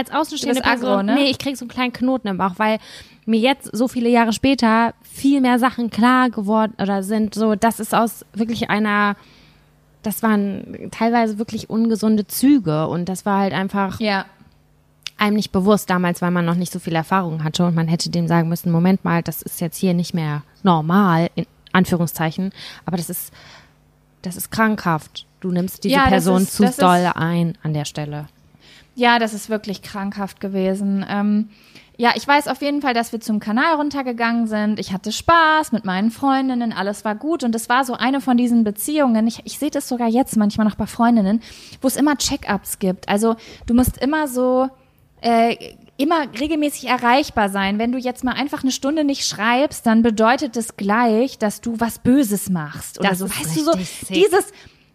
als außenstehende Person, Agro, ne? nee, ich krieg so einen kleinen Knoten im Bauch, weil mir jetzt so viele Jahre später viel mehr Sachen klar geworden oder sind so, das ist aus wirklich einer, das waren teilweise wirklich ungesunde Züge und das war halt einfach, ja einem nicht bewusst damals, weil man noch nicht so viel Erfahrung hatte und man hätte dem sagen müssen, Moment mal, das ist jetzt hier nicht mehr normal, in Anführungszeichen, aber das ist, das ist krankhaft. Du nimmst diese ja, Person ist, zu doll ein an der Stelle. Ja, das ist wirklich krankhaft gewesen. Ähm, ja, ich weiß auf jeden Fall, dass wir zum Kanal runtergegangen sind. Ich hatte Spaß mit meinen Freundinnen, alles war gut. Und es war so eine von diesen Beziehungen. Ich, ich sehe das sogar jetzt manchmal noch bei Freundinnen, wo es immer Check-ups gibt. Also du musst immer so äh, immer regelmäßig erreichbar sein. Wenn du jetzt mal einfach eine Stunde nicht schreibst, dann bedeutet das gleich, dass du was Böses machst oder das so. Weißt du so, sick. dieses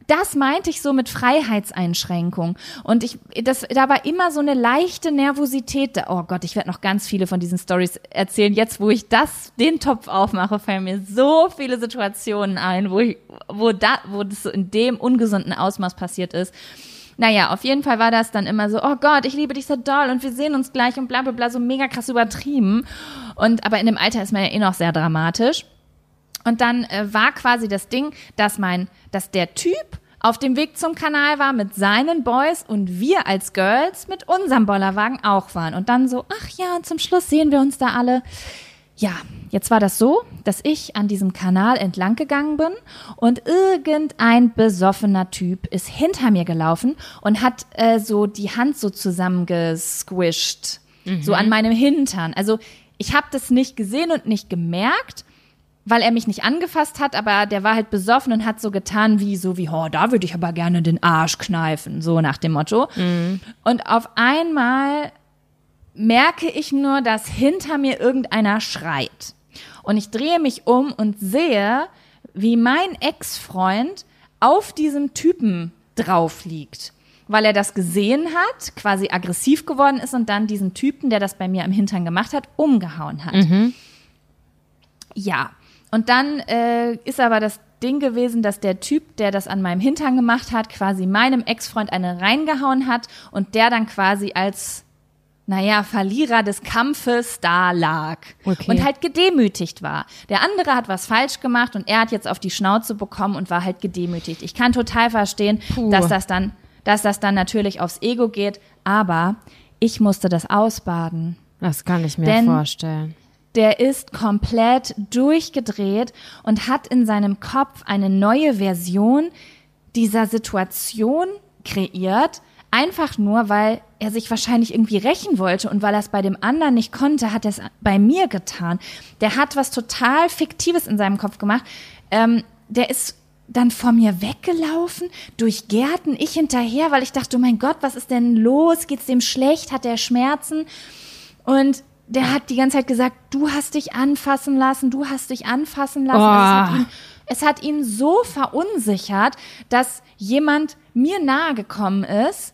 das meinte ich so mit Freiheitseinschränkung. Und ich, das, da war immer so eine leichte Nervosität. Da. Oh Gott, ich werde noch ganz viele von diesen Stories erzählen. Jetzt, wo ich das, den Topf aufmache, fallen mir so viele Situationen ein, wo ich, wo da, wo das so in dem ungesunden Ausmaß passiert ist. Naja, auf jeden Fall war das dann immer so, oh Gott, ich liebe dich so doll und wir sehen uns gleich und bla bla bla, so mega krass übertrieben. Und aber in dem Alter ist man ja eh noch sehr dramatisch. Und dann äh, war quasi das Ding, dass mein, dass der Typ auf dem Weg zum Kanal war mit seinen Boys und wir als Girls mit unserem Bollerwagen auch waren. Und dann so, ach ja, und zum Schluss sehen wir uns da alle. Ja, jetzt war das so, dass ich an diesem Kanal entlang gegangen bin und irgendein besoffener Typ ist hinter mir gelaufen und hat äh, so die Hand so zusammengesquisht, mhm. so an meinem Hintern. Also ich habe das nicht gesehen und nicht gemerkt, weil er mich nicht angefasst hat, aber der war halt besoffen und hat so getan wie so wie, oh, da würde ich aber gerne den Arsch kneifen, so nach dem Motto. Mhm. Und auf einmal merke ich nur, dass hinter mir irgendeiner schreit. Und ich drehe mich um und sehe, wie mein Ex-Freund auf diesem Typen drauf liegt. Weil er das gesehen hat, quasi aggressiv geworden ist und dann diesen Typen, der das bei mir am Hintern gemacht hat, umgehauen hat. Ja. Und dann äh, ist aber das Ding gewesen, dass der Typ, der das an meinem Hintern gemacht hat, quasi meinem Ex-Freund eine reingehauen hat und der dann quasi als naja, Verlierer des Kampfes da lag Okay. und halt gedemütigt war. Der andere hat was falsch gemacht und er hat jetzt auf die Schnauze bekommen und war halt gedemütigt. Ich kann total verstehen, Puh. dass das dann, dass das dann natürlich aufs Ego geht, aber ich musste das ausbaden. Das kann ich mir Denn- vorstellen. Der ist komplett durchgedreht und hat in seinem Kopf eine neue Version dieser Situation kreiert, einfach nur, weil er sich wahrscheinlich irgendwie rächen wollte und weil er es bei dem anderen nicht konnte, hat er es bei mir getan. Der hat was total Fiktives in seinem Kopf gemacht. Ähm, der ist dann vor mir weggelaufen, durch Gärten, ich hinterher, weil ich dachte, oh mein Gott, was ist denn los? Geht's dem schlecht? Hat er Schmerzen? Und der hat die ganze Zeit gesagt, du hast dich anfassen lassen, du hast dich anfassen lassen. Also es, hat Oh. ihn, es hat ihn so verunsichert, dass jemand mir nahe gekommen ist,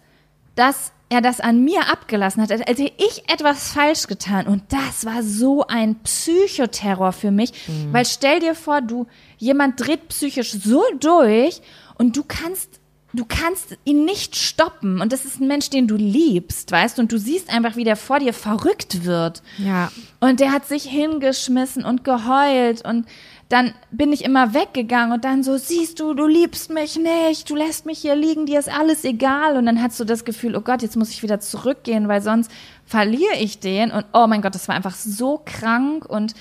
dass er das an mir abgelassen hat, als hätte ich etwas falsch getan. Und das war so ein Psychoterror für mich, weil stell dir vor, du, jemand dreht psychisch so durch und du kannst du kannst ihn nicht stoppen. Und das ist ein Mensch, den du liebst, weißt du? Und du siehst einfach, wie der vor dir verrückt wird. Ja. Und der hat sich hingeschmissen und geheult und dann bin ich immer weggegangen und dann so, siehst du, du liebst mich nicht, du lässt mich hier liegen, dir ist alles egal. Und dann hast du das Gefühl, oh Gott, jetzt muss ich wieder zurückgehen, weil sonst verliere ich den. Und oh mein Gott, das war einfach so krank und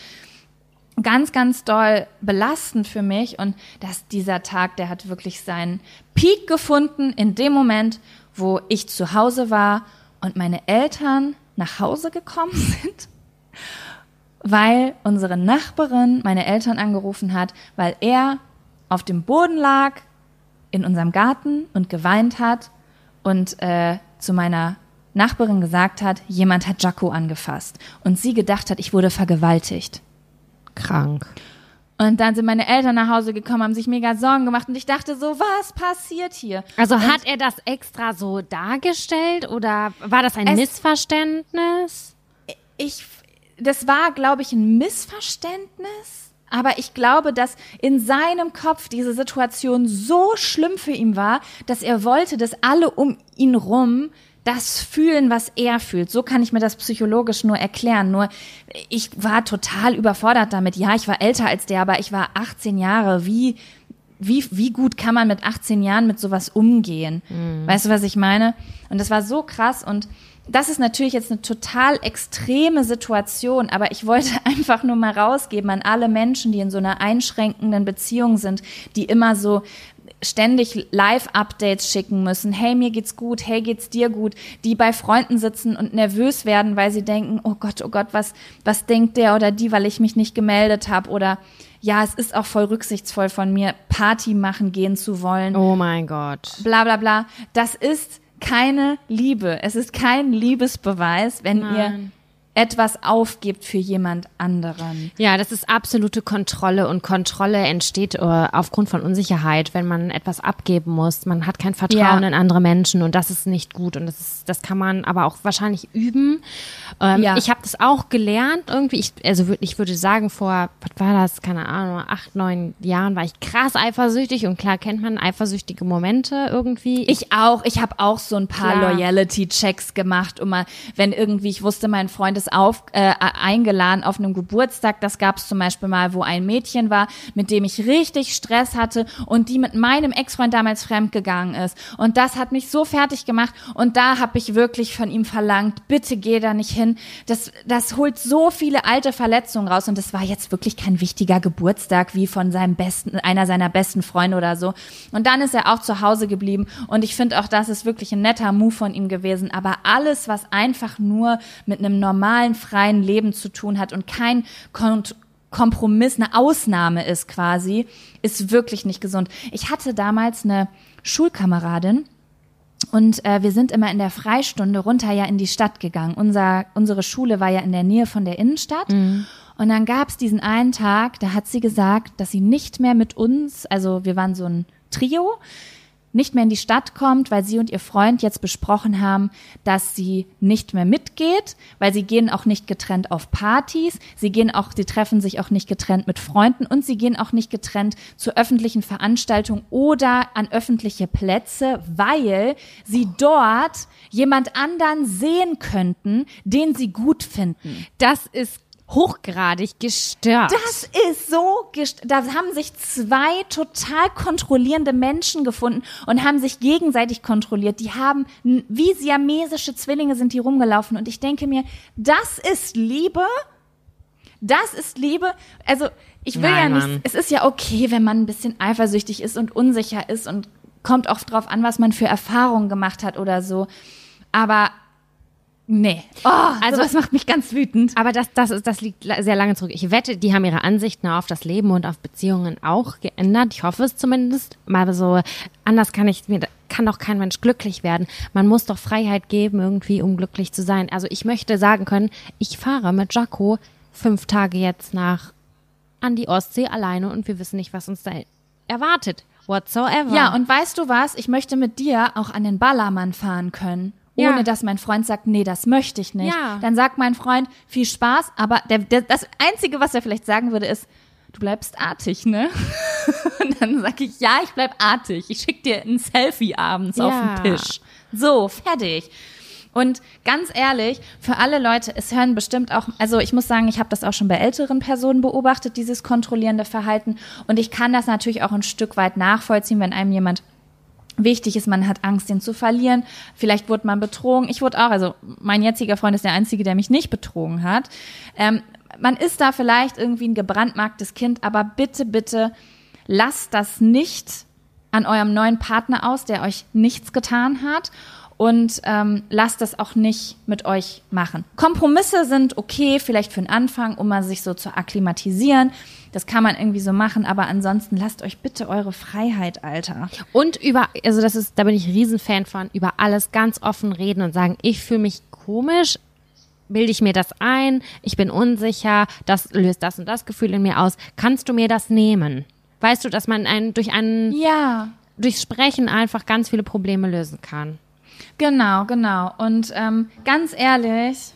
ganz, ganz doll belastend für mich. Und dass dieser Tag, der hat wirklich seinen Peak gefunden in dem Moment, wo ich zu Hause war und meine Eltern nach Hause gekommen sind, weil unsere Nachbarin meine Eltern angerufen hat, weil er auf dem Boden lag in unserem Garten und geweint hat und äh, zu meiner Nachbarin gesagt hat, jemand hat Jaco angefasst und sie gedacht hat, ich wurde vergewaltigt. Krank. Und dann sind meine Eltern nach Hause gekommen, haben sich mega Sorgen gemacht und ich dachte so, was passiert hier? Also und hat er das extra so dargestellt oder war das ein Es- Missverständnis? ich, das war, glaube ich, ein Missverständnis. Aber ich glaube, dass in seinem Kopf diese Situation so schlimm für ihn war, dass er wollte, dass alle um ihn rum das fühlen, was er fühlt. So kann ich mir das psychologisch nur erklären. Nur ich war total überfordert damit. Ja, ich war älter als der, aber ich war 18 Jahre. Wie, wie, wie gut kann man mit 18 Jahren mit sowas umgehen? Weißt du, was ich meine? Und das war so krass und das ist natürlich jetzt eine total extreme Situation, aber ich wollte einfach nur mal rausgeben an alle Menschen, die in so einer einschränkenden Beziehung sind, die immer so ständig Live-Updates schicken müssen. Hey, mir geht's gut. Hey, geht's dir gut? Die bei Freunden sitzen und nervös werden, weil sie denken, oh Gott, oh Gott, was, was denkt der oder die, weil ich mich nicht gemeldet habe? Oder ja, es ist auch voll rücksichtsvoll von mir, Party machen gehen zu wollen Oh mein Gott. bla bla bla. Das ist keine Liebe. Es ist kein Liebesbeweis, wenn ihr Nein. Etwas aufgibt für jemand anderen. Ja, das ist absolute Kontrolle und Kontrolle entsteht äh, aufgrund von Unsicherheit, wenn man etwas abgeben muss. Man hat kein Vertrauen Ja. in andere Menschen und das ist nicht gut und das ist, das kann man aber auch wahrscheinlich üben. Ähm, Ja. Ich habe das auch gelernt irgendwie. Ich, also ich würde sagen vor, was war das? Keine Ahnung, acht, neun Jahren war ich krass eifersüchtig und klar kennt man eifersüchtige Momente irgendwie. Ich auch. Ich habe auch so ein paar. Loyalty-Checks gemacht, um mal, wenn irgendwie, ich wusste, mein Freund ist auf, äh, eingeladen auf einem Geburtstag. Das gab es zum Beispiel mal, wo ein Mädchen war, mit dem ich richtig Stress hatte und die mit meinem Ex-Freund damals fremdgegangen ist. Und das hat mich so fertig gemacht. Und da habe ich wirklich von ihm verlangt, bitte geh da nicht hin. Das, das holt so viele alte Verletzungen raus. Und das war jetzt wirklich kein wichtiger Geburtstag wie von seinem besten, einer seiner besten Freunde oder so. Und dann ist er auch zu Hause geblieben. Und ich finde auch, das ist wirklich ein netter Move von ihm gewesen. Aber alles, was einfach nur mit einem normalen normalen, freien Leben zu tun hat und kein Kont Kompromiss, eine Ausnahme ist quasi, ist wirklich nicht gesund. Ich hatte damals eine Schulkameradin, und äh, wir sind immer in der Freistunde runter ja in die Stadt gegangen. Unser, unsere Schule war ja in der Nähe von der Innenstadt. Mhm. Und dann gab's diesen einen Tag, da hat sie gesagt, dass sie nicht mehr mit uns, also wir waren so ein Trio, nicht mehr in die Stadt kommt, weil sie und ihr Freund jetzt besprochen haben, dass sie nicht mehr mitgeht, weil sie gehen auch nicht getrennt auf Partys, sie gehen auch, sie treffen sich auch nicht getrennt mit Freunden und sie gehen auch nicht getrennt zu öffentlichen Veranstaltungen oder an öffentliche Plätze, weil sie dort jemand anderen sehen könnten, den sie gut finden. Das ist hochgradig gestört. Das ist so gestört. Da haben sich zwei total kontrollierende Menschen gefunden und haben sich gegenseitig kontrolliert. Die haben, wie siamesische Zwillinge sind die rumgelaufen. Und ich denke mir, das ist Liebe. Das ist Liebe. Also, ich will Nein, ja nicht, Mann. es ist ja okay, wenn man ein bisschen eifersüchtig ist und unsicher ist und kommt oft drauf an, was man für Erfahrungen gemacht hat oder so. Aber Nee. Oh, also das macht mich ganz wütend. Aber das, das, ist, das liegt sehr lange zurück. Ich wette, die haben ihre Ansichten auf das Leben und auf Beziehungen auch geändert. Ich hoffe es zumindest. Mal so, anders kann ich mir, kann doch kein Mensch glücklich werden. Man muss doch Freiheit geben, irgendwie, um glücklich zu sein. Also ich möchte sagen können, ich fahre mit Jaco fünf Tage jetzt nach an die Ostsee alleine und wir wissen nicht, was uns da erwartet. Whatsoever. Ja, und weißt du was? Ich möchte mit dir auch an den Ballermann fahren können ohne ja. dass mein Freund sagt, nee, das möchte ich nicht. Ja. Dann sagt mein Freund, viel Spaß, aber der, der, das Einzige, was er vielleicht sagen würde, ist, du bleibst artig, ne? Und dann sag ich, ja, ich bleib artig. Ich schick dir ein Selfie abends ja. auf den Tisch. So, fertig. Und ganz ehrlich, für alle Leute, es hören bestimmt auch, also ich muss sagen, ich habe das auch schon bei älteren Personen beobachtet, dieses kontrollierende Verhalten. Und ich kann das natürlich auch ein Stück weit nachvollziehen, wenn einem jemand wichtig ist, man hat Angst, den zu verlieren. Vielleicht wurde man betrogen. Ich wurde auch, also mein jetziger Freund ist der einzige, der mich nicht betrogen hat. Ähm, man ist da vielleicht irgendwie ein gebrandmarktes Kind, aber bitte, bitte lasst das nicht an eurem neuen Partner aus, der euch nichts getan hat und ähm, lasst das auch nicht mit euch machen. Kompromisse sind okay, vielleicht für den Anfang, um mal sich so zu akklimatisieren. Das kann man irgendwie so machen, aber ansonsten lasst euch bitte eure Freiheit, Alter. Und über, also das ist, da bin ich Riesenfan von, über alles ganz offen reden und sagen, ich fühle mich komisch, bilde ich mir das ein, ich bin unsicher, das löst das und das Gefühl in mir aus. Kannst du mir das nehmen? Weißt du, dass man einen durch einen ja. durchs Sprechen einfach ganz viele Probleme lösen kann. Genau, genau. Und ähm, ganz ehrlich,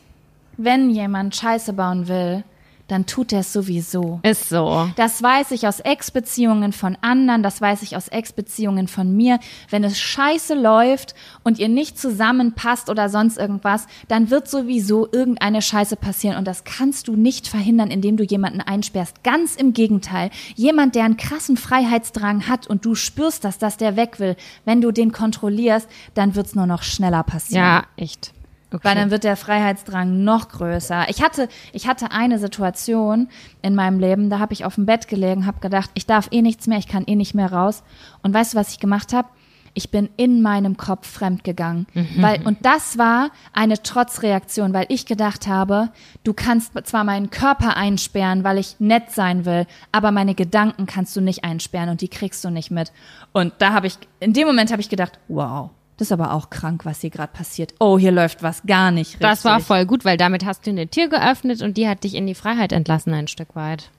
wenn jemand Scheiße bauen will, dann tut er es sowieso. Ist so. Das weiß ich aus Ex-Beziehungen von anderen, das weiß ich aus Ex-Beziehungen von mir. Wenn es scheiße läuft und ihr nicht zusammenpasst oder sonst irgendwas, dann wird sowieso irgendeine Scheiße passieren und das kannst du nicht verhindern, indem du jemanden einsperrst. Ganz im Gegenteil. Jemand, der einen krassen Freiheitsdrang hat und du spürst das, dass der weg will, wenn du den kontrollierst, dann wird es nur noch schneller passieren. Ja, echt. Okay. Weil dann wird der Freiheitsdrang noch größer. Ich hatte, ich hatte eine Situation in meinem Leben, da habe ich auf dem Bett gelegen, habe gedacht, ich darf eh nichts mehr, ich kann eh nicht mehr raus. Und weißt du, was ich gemacht habe? Ich bin in meinem Kopf fremdgegangen. Mhm. Weil, und das war eine Trotzreaktion, weil ich gedacht habe, du kannst zwar meinen Körper einsperren, weil ich nett sein will, aber meine Gedanken kannst du nicht einsperren und die kriegst du nicht mit. Und da habe ich, in dem Moment habe ich gedacht, wow, das ist aber auch krank, was hier gerade passiert. Oh, hier läuft was gar nicht richtig. Das war voll gut, weil damit hast du eine Tür geöffnet und die hat dich in die Freiheit entlassen ein Stück weit.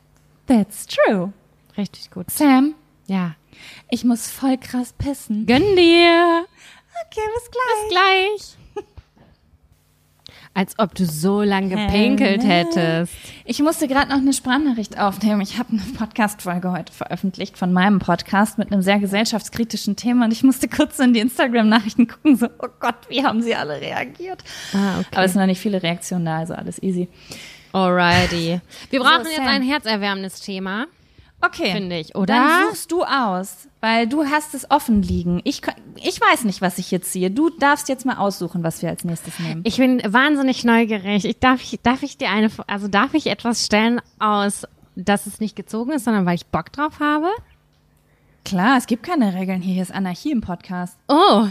That's true. Richtig gut. Sam? Ja. Ich muss voll krass pissen. Gönn dir. Okay, bis gleich. Bis gleich. Als ob du so lange gepinkelt hättest. Ich musste gerade noch eine Sprachnachricht aufnehmen. Ich habe eine Podcast-Folge heute veröffentlicht von meinem Podcast mit einem sehr gesellschaftskritischen Thema und ich musste kurz in die Instagram-Nachrichten gucken, so, oh Gott, wie haben sie alle reagiert? Ah, okay. Aber es sind noch nicht viele Reaktionen da, also alles easy. Alrighty. Wir brauchen so, jetzt ein herzerwärmendes Thema. Okay. Finde ich, oder? Dann suchst du aus, weil du hast es offen liegen. Ich, ich weiß nicht, was ich jetzt ziehe. Du darfst jetzt mal aussuchen, was wir als nächstes nehmen. Ich bin wahnsinnig neugierig. Ich darf, ich, darf ich dir eine, also darf ich etwas stellen aus, dass es nicht gezogen ist, sondern weil ich Bock drauf habe? Klar, es gibt keine Regeln hier. Hier ist Anarchie im Podcast. Oh,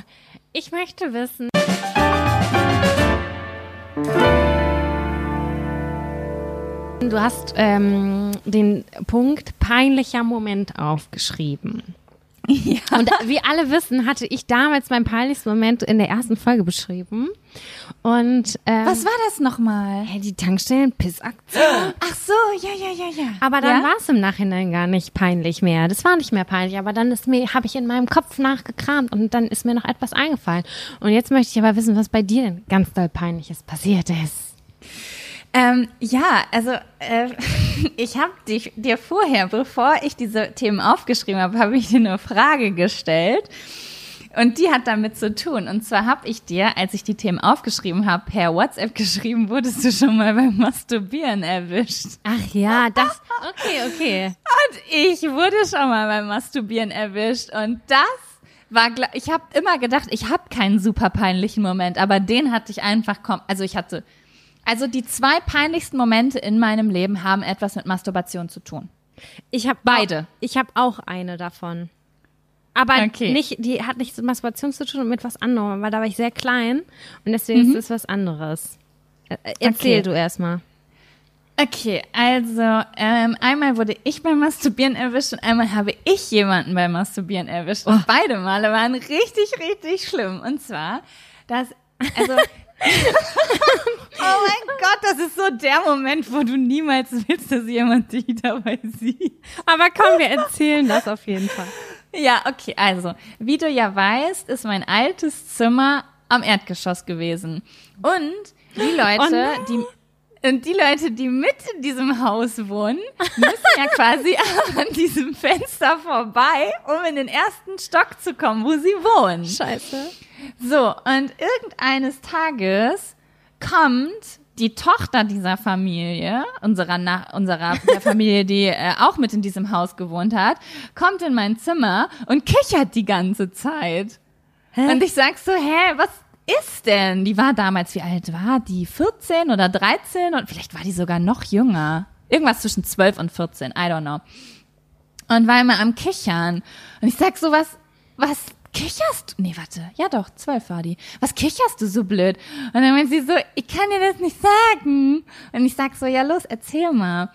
ich möchte wissen. Du hast ähm, den Punkt peinlicher Moment aufgeschrieben. Ja. Und wie alle wissen, hatte ich damals meinen peinlichsten Moment in der ersten Folge beschrieben. Und ähm, was war das nochmal? Hey, die Tankstellen-Pissaktion. Ach so, ja, ja, ja, ja. Aber dann ja? war es im Nachhinein gar nicht peinlich mehr. Das war nicht mehr peinlich. Aber dann ist mir, habe ich in meinem Kopf nachgekramt und dann ist mir noch etwas eingefallen. Und jetzt möchte ich aber wissen, was bei dir denn ganz doll peinliches passiert ist. Ähm, ja, also äh, ich habe dir vorher, bevor ich diese Themen aufgeschrieben habe, habe ich dir eine Frage gestellt. Und die hat damit zu tun. Und zwar habe ich dir, als ich die Themen aufgeschrieben habe, per WhatsApp geschrieben, wurdest du schon mal beim Masturbieren erwischt. Ach ja, das. Okay, okay. Und ich wurde schon mal beim Masturbieren erwischt. Und das war, ich habe immer gedacht, ich habe keinen super peinlichen Moment, aber den hatte ich einfach, also ich hatte also die zwei peinlichsten Momente in meinem Leben haben etwas mit Masturbation zu tun. Ich habe beide. Auch, ich habe auch eine davon. Aber okay. nicht, die hat nichts mit Masturbation zu tun und mit was anderem, weil da war ich sehr klein und deswegen mhm. ist es was anderes. Erzähl okay. du erstmal. Okay, also ähm, einmal wurde ich beim Masturbieren erwischt und einmal habe ich jemanden beim Masturbieren erwischt. Und oh. beide Male waren richtig, richtig schlimm. Und zwar, dass, also oh mein Gott, das ist so der Moment, wo du niemals willst, dass jemand dich dabei sieht. Aber komm, wir erzählen das auf jeden Fall. Ja, okay, also, wie du ja weißt, ist mein altes Zimmer am Erdgeschoss gewesen. Und die Leute, oh die und die Leute, die mit in diesem Haus wohnen, müssen ja quasi an diesem Fenster vorbei, um in den ersten Stock zu kommen, wo sie wohnen. Scheiße. So, und irgendeines Tages kommt die Tochter dieser Familie, unserer, Na unserer der Familie, die äh, auch mit in diesem Haus gewohnt hat, kommt in mein Zimmer und kichert die ganze Zeit. Hä? Und ich sag so, hä, was ist denn? Die war damals, wie alt war die? 14 oder 13? Und vielleicht war die sogar noch jünger. Irgendwas zwischen 12 und 14, I don't know. Und war immer am Kichern. Und ich sag so, was, was kicherst du? Nee, warte. Ja doch, zwölf war die. Was kicherst du so blöd? Und dann meint sie so, ich kann dir das nicht sagen. Und ich sag so, ja los, erzähl mal.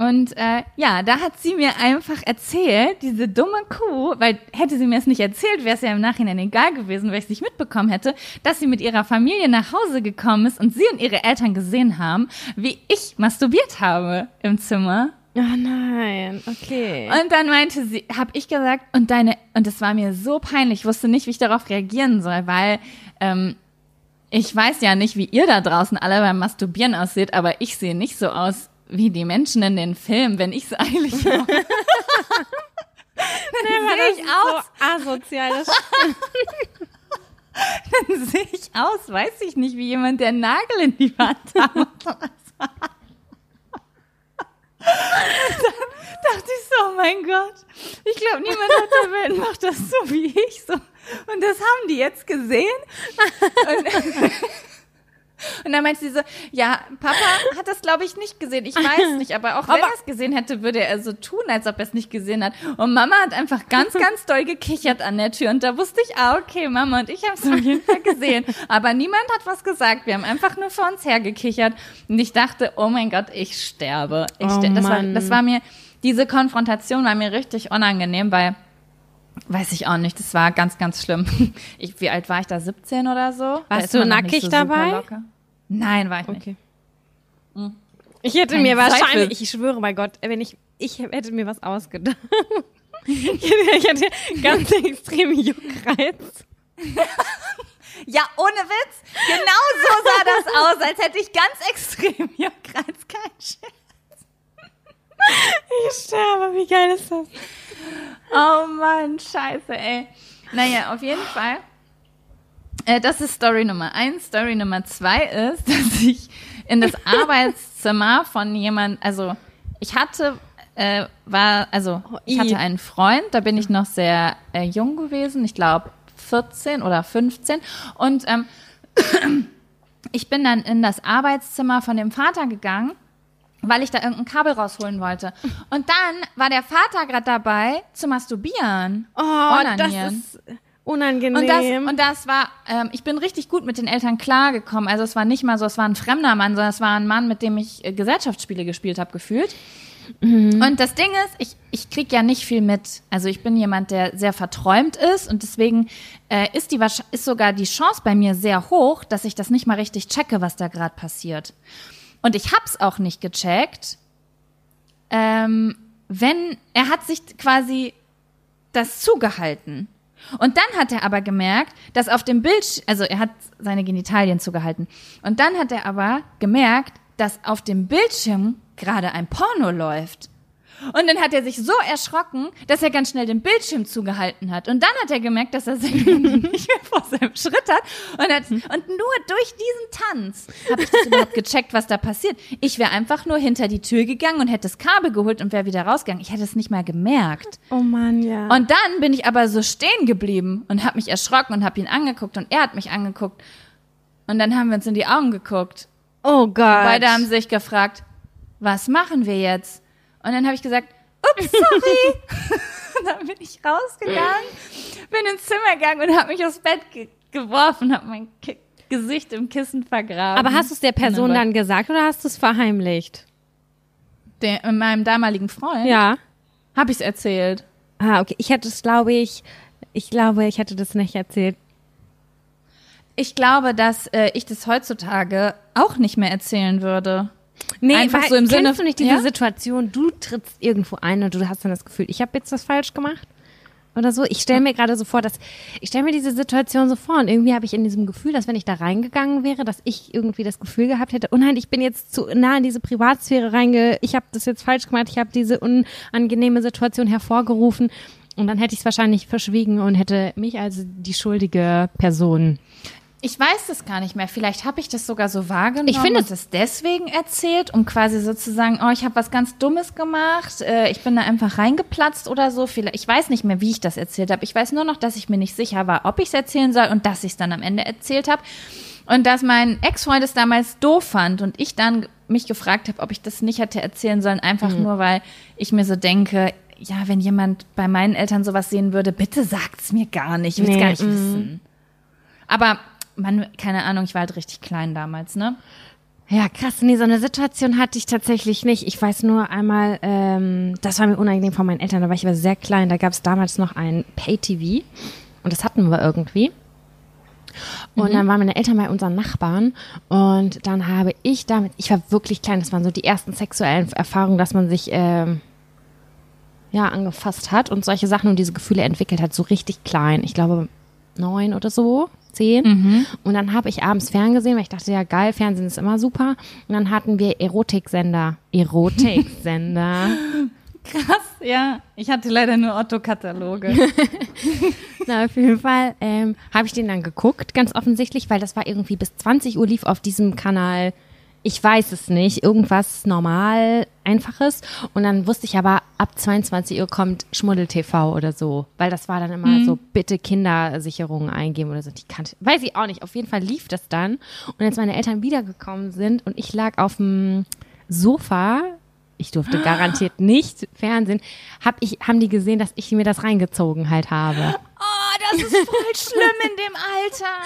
Und äh, ja, da hat sie mir einfach erzählt, diese dumme Kuh, weil hätte sie mir es nicht erzählt, wäre es ja im Nachhinein egal gewesen, weil ich es nicht mitbekommen hätte, dass sie mit ihrer Familie nach Hause gekommen ist und sie und ihre Eltern gesehen haben, wie ich masturbiert habe im Zimmer. Oh nein, okay. Und dann meinte sie, habe ich gesagt, und deine, und es war mir so peinlich, ich wusste nicht, wie ich darauf reagieren soll, weil ähm, ich weiß ja nicht, wie ihr da draußen alle beim Masturbieren aussieht, aber ich sehe nicht so aus wie die Menschen in den Filmen, wenn ich es eigentlich mache. dann sehe ich aus. So asozial, Dann sehe ich aus, weiß ich nicht, wie jemand, der Nagel in die Wand hat. dann dachte ich so, oh mein Gott, ich glaube, niemand auf der Welt macht das so wie ich so. Und das haben die jetzt gesehen. Und und dann meinte sie so, ja, Papa hat das, glaube ich, nicht gesehen. Ich weiß nicht, aber auch wenn er es gesehen hätte, würde er so tun, als ob er es nicht gesehen hat. Und Mama hat einfach ganz, ganz doll gekichert an der Tür. Und da wusste ich, ah, okay, Mama und ich haben es auf jeden Fall gesehen. Aber niemand hat was gesagt. Wir haben einfach nur vor uns hergekichert. Und ich dachte, oh mein Gott, ich sterbe. Ich oh, sterbe. Das, war, das war mir, diese Konfrontation war mir richtig unangenehm, weil Weiß ich auch nicht, das war ganz, ganz schlimm. Ich, wie alt war ich da? 17 oder so? Warst du nackig so dabei? Nein, war ich okay. nicht. Hm. Ich hätte Kein mir wahrscheinlich, ich schwöre bei Gott, wenn ich, ich hätte mir was ausgedacht. ich hätte ganz extrem Juckreiz. ja, ohne Witz. Genau so sah das aus, als hätte ich ganz extrem Juckreiz. Kein Scherz. Ich sterbe, wie geil ist das? Oh Mann, scheiße, ey. Naja, auf jeden Fall. Äh, das ist Story Nummer eins. Story Nummer zwei ist, dass ich in das Arbeitszimmer von jemand, also ich hatte, äh, war, also ich hatte einen Freund, da bin ich noch sehr äh, jung gewesen, ich glaube 14 oder 15 und ähm, ich bin dann in das Arbeitszimmer von dem Vater gegangen weil ich da irgendein Kabel rausholen wollte. Und dann war der Vater gerade dabei zu masturbieren. Oh, das ist Unangenehm. Und das, und das war, ähm, ich bin richtig gut mit den Eltern klargekommen. Also es war nicht mal so, es war ein fremder Mann, sondern es war ein Mann, mit dem ich äh, Gesellschaftsspiele gespielt habe, gefühlt. Und das Ding ist, ich, ich krieg ja nicht viel mit. Also ich bin jemand, der sehr verträumt ist und deswegen äh, ist, die, ist sogar die Chance bei mir sehr hoch, dass ich das nicht mal richtig checke, was da gerade passiert. Und ich hab's auch nicht gecheckt, ähm, wenn er hat sich quasi das zugehalten. Und dann hat er aber gemerkt, dass auf dem Bild, also er hat seine Genitalien zugehalten. Und dann hat er aber gemerkt, dass auf dem Bildschirm gerade ein Porno läuft. Und dann hat er sich so erschrocken, dass er ganz schnell den Bildschirm zugehalten hat. Und dann hat er gemerkt, dass er Hände nicht mehr vor seinem Schritt hat. Und, hat, und nur durch diesen Tanz habe ich das überhaupt gecheckt, was da passiert. Ich wäre einfach nur hinter die Tür gegangen und hätte das Kabel geholt und wäre wieder rausgegangen. Ich hätte es nicht mal gemerkt. oh Mann, ja. Und dann bin ich aber so stehen geblieben und habe mich erschrocken und habe ihn angeguckt und er hat mich angeguckt. Und dann haben wir uns in die Augen geguckt. oh Gott. Beide haben sich gefragt, was machen wir jetzt? Und dann habe ich gesagt, ups, sorry. dann bin ich rausgegangen, bin ins Zimmer gegangen und habe mich aufs Bett ge geworfen, habe mein Ki Gesicht im Kissen vergraben. Aber hast du es der Person dann gesagt oder hast du es verheimlicht? der, äh, meinem damaligen Freund Ja. habe ich es erzählt. Ah, okay. Ich hätte es, glaube ich, ich glaube, ich hätte das nicht erzählt. Ich glaube, dass äh, ich das heutzutage auch nicht mehr erzählen würde. Nee, Einfach weil, so im kennst Sinne- du nicht diese ja? Situation, du trittst irgendwo ein und du hast dann das Gefühl, ich habe jetzt was falsch gemacht? Oder so. Ich stelle mir gerade so vor, dass ich stelle mir diese Situation so vor und irgendwie habe ich in diesem Gefühl, dass wenn ich da reingegangen wäre, dass ich irgendwie das Gefühl gehabt hätte, oh nein, ich bin jetzt zu nah in diese Privatsphäre reinge, ich habe das jetzt falsch gemacht, ich habe diese unangenehme Situation hervorgerufen und dann hätte ich es wahrscheinlich verschwiegen und hätte mich als die schuldige Person Ich weiß das gar nicht mehr. Vielleicht habe ich das sogar so wahrgenommen Ich finde das deswegen erzählt, um quasi sozusagen, oh, ich habe was ganz Dummes gemacht, äh, ich bin da einfach reingeplatzt oder so. Vielleicht, ich weiß nicht mehr, wie ich das erzählt habe. Ich weiß nur noch, dass ich mir nicht sicher war, ob ich es erzählen soll und dass ich es dann am Ende erzählt habe. Und dass mein Ex-Freund es damals doof fand und ich dann mich gefragt habe, ob ich das nicht hätte erzählen sollen, einfach nur, weil ich mir so denke, ja, wenn jemand bei meinen Eltern sowas sehen würde, bitte sagt's mir gar nicht, ich will's Nee, gar nicht mm. wissen. Aber man, keine Ahnung, ich war halt richtig klein damals, ne? Ja, krass. Nee, so eine Situation hatte ich tatsächlich nicht. Ich weiß nur einmal, ähm, das war mir unangenehm von meinen Eltern, da war ich aber sehr klein. Da gab es damals noch ein Pay-TV und das hatten wir irgendwie. Und dann waren meine Eltern bei unseren Nachbarn und dann habe ich damit, ich war wirklich klein, das waren so die ersten sexuellen Erfahrungen, dass man sich ähm, ja angefasst hat und solche Sachen und diese Gefühle entwickelt hat, so richtig klein. Ich glaube neun oder so, zehn. Und dann habe ich abends ferngesehen, weil ich dachte, ja geil, Fernsehen ist immer super. Und dann hatten wir Erotiksender. Erotiksender. Krass, ja. Ich hatte leider nur Otto-Kataloge. Na, auf jeden Fall ähm, habe ich den dann geguckt, ganz offensichtlich, weil das war irgendwie bis 20 Uhr lief auf diesem Kanal. Ich weiß es nicht, irgendwas normal, einfaches. Und dann wusste ich aber, ab 22 Uhr kommt Schmuddel TV oder so. Weil das war dann immer so, bitte Kindersicherungen eingeben oder so. Die kannte, weiß ich auch nicht. Auf jeden Fall lief das dann. Und als meine Eltern wiedergekommen sind und ich lag auf dem Sofa, ich durfte garantiert nicht Fernsehen, hab ich, haben die gesehen, dass ich mir das reingezogen halt habe. Oh, das ist voll schlimm in dem Alter.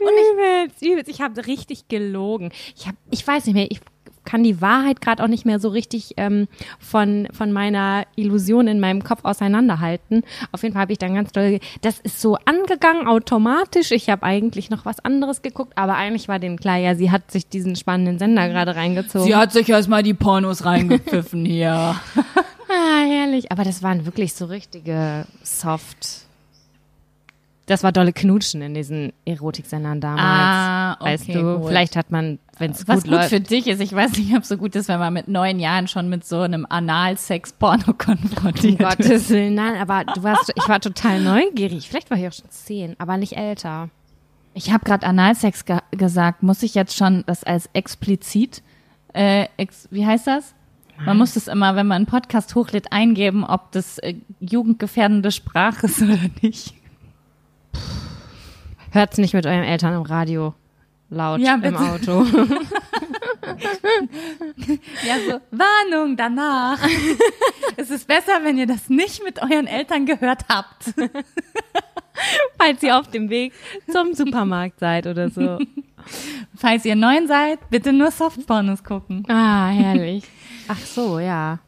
Und übelst, übelst. Ich habe richtig gelogen. Ich habe, ich weiß nicht mehr, ich kann die Wahrheit gerade auch nicht mehr so richtig ähm, von, von meiner Illusion in meinem Kopf auseinanderhalten. Auf jeden Fall habe ich dann ganz doll, das ist so angegangen automatisch. Ich habe eigentlich noch was anderes geguckt, aber eigentlich war denen klar, ja, sie hat sich diesen spannenden Sender gerade reingezogen. Sie hat sich erstmal die Pornos reingepfiffen hier. ah, herrlich. Aber das waren wirklich so richtige Soft. Das war dolle Knutschen in diesen Erotiksendern damals. Ah, okay, weißt du, gut. vielleicht hat man, wenn es Was gut gut, läuft. für dich ist, ich weiß nicht, ob es so gut ist, wenn man mit neun Jahren schon mit so einem Analsex-Porno Um konfrontiert wird. Gottes Willen, nein, aber du warst, ich war total neugierig. Vielleicht war ich auch schon zehn, aber nicht älter. Ich habe gerade Analsex ge gesagt. Muss ich jetzt schon das als explizit, äh, ex wie heißt das? Man muss das immer, wenn man einen Podcast hochlädt, eingeben, ob das äh, jugendgefährdende Sprache ist oder nicht. Hört's nicht mit euren Eltern im Radio laut Ja, im. Auto. Ja, so, Warnung danach. es ist besser, wenn ihr das nicht mit euren Eltern gehört habt. falls ihr auf dem Weg zum Supermarkt seid oder so. Falls ihr neun seid, bitte nur Softpornos gucken. Ah, herrlich. Ach so, ja.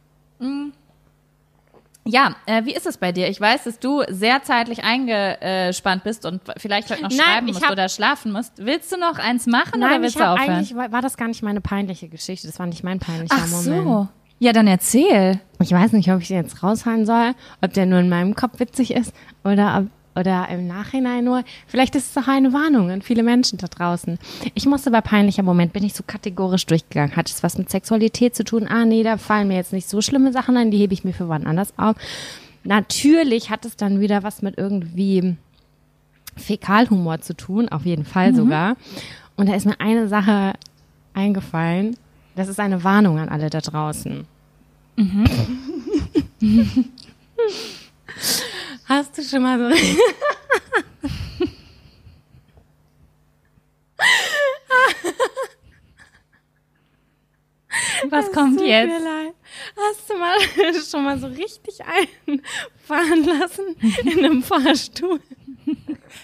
Ja, äh, wie ist es bei dir? Ich weiß, dass du sehr zeitlich eingespannt bist und vielleicht heute noch Nein, schreiben musst hab- oder schlafen musst. Willst du noch eins machen oder Nein, willst ich du aufhören? eigentlich war, war das gar nicht meine peinliche Geschichte. Das war nicht mein peinlicher Ach Moment. so. Ja, dann erzähl. Ich weiß nicht, ob ich den jetzt raushauen soll, ob der nur in meinem Kopf witzig ist oder ob, oder im Nachhinein nur. Vielleicht ist es auch eine Warnung an viele Menschen da draußen. Ich musste bei peinlicher Moment, bin ich so kategorisch durchgegangen. Hat es was mit Sexualität zu tun? Ah, nee, da fallen mir jetzt nicht so schlimme Sachen ein, die hebe ich mir für wann anders auf. Natürlich hat es dann wieder was mit irgendwie Fäkalhumor zu tun, auf jeden Fall sogar. Und da ist mir eine Sache eingefallen. Das ist eine Warnung an alle da draußen. Hast du schon mal so. Was kommt jetzt? Hast du mal schon mal so richtig einfahren lassen in einem Fahrstuhl,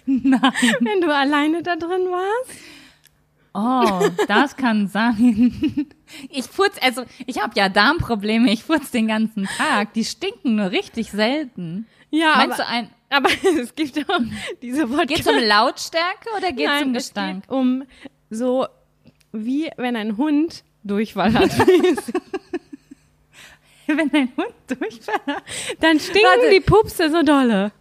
Nein. wenn du alleine da drin warst? Oh, das kann sein. Ich furz, also ich habe ja Darmprobleme, ich furz den ganzen Tag. Die stinken nur richtig selten. Ja, Meinst aber, du ein, aber es gibt auch diese Wodka. geht's um Lautstärke oder geht's Nein, um es Gestank? geht um so wie wenn ein Hund Durchfall hat. Wenn ein Hund durchfällt. Dann stinken Warte. die Pupse so dolle.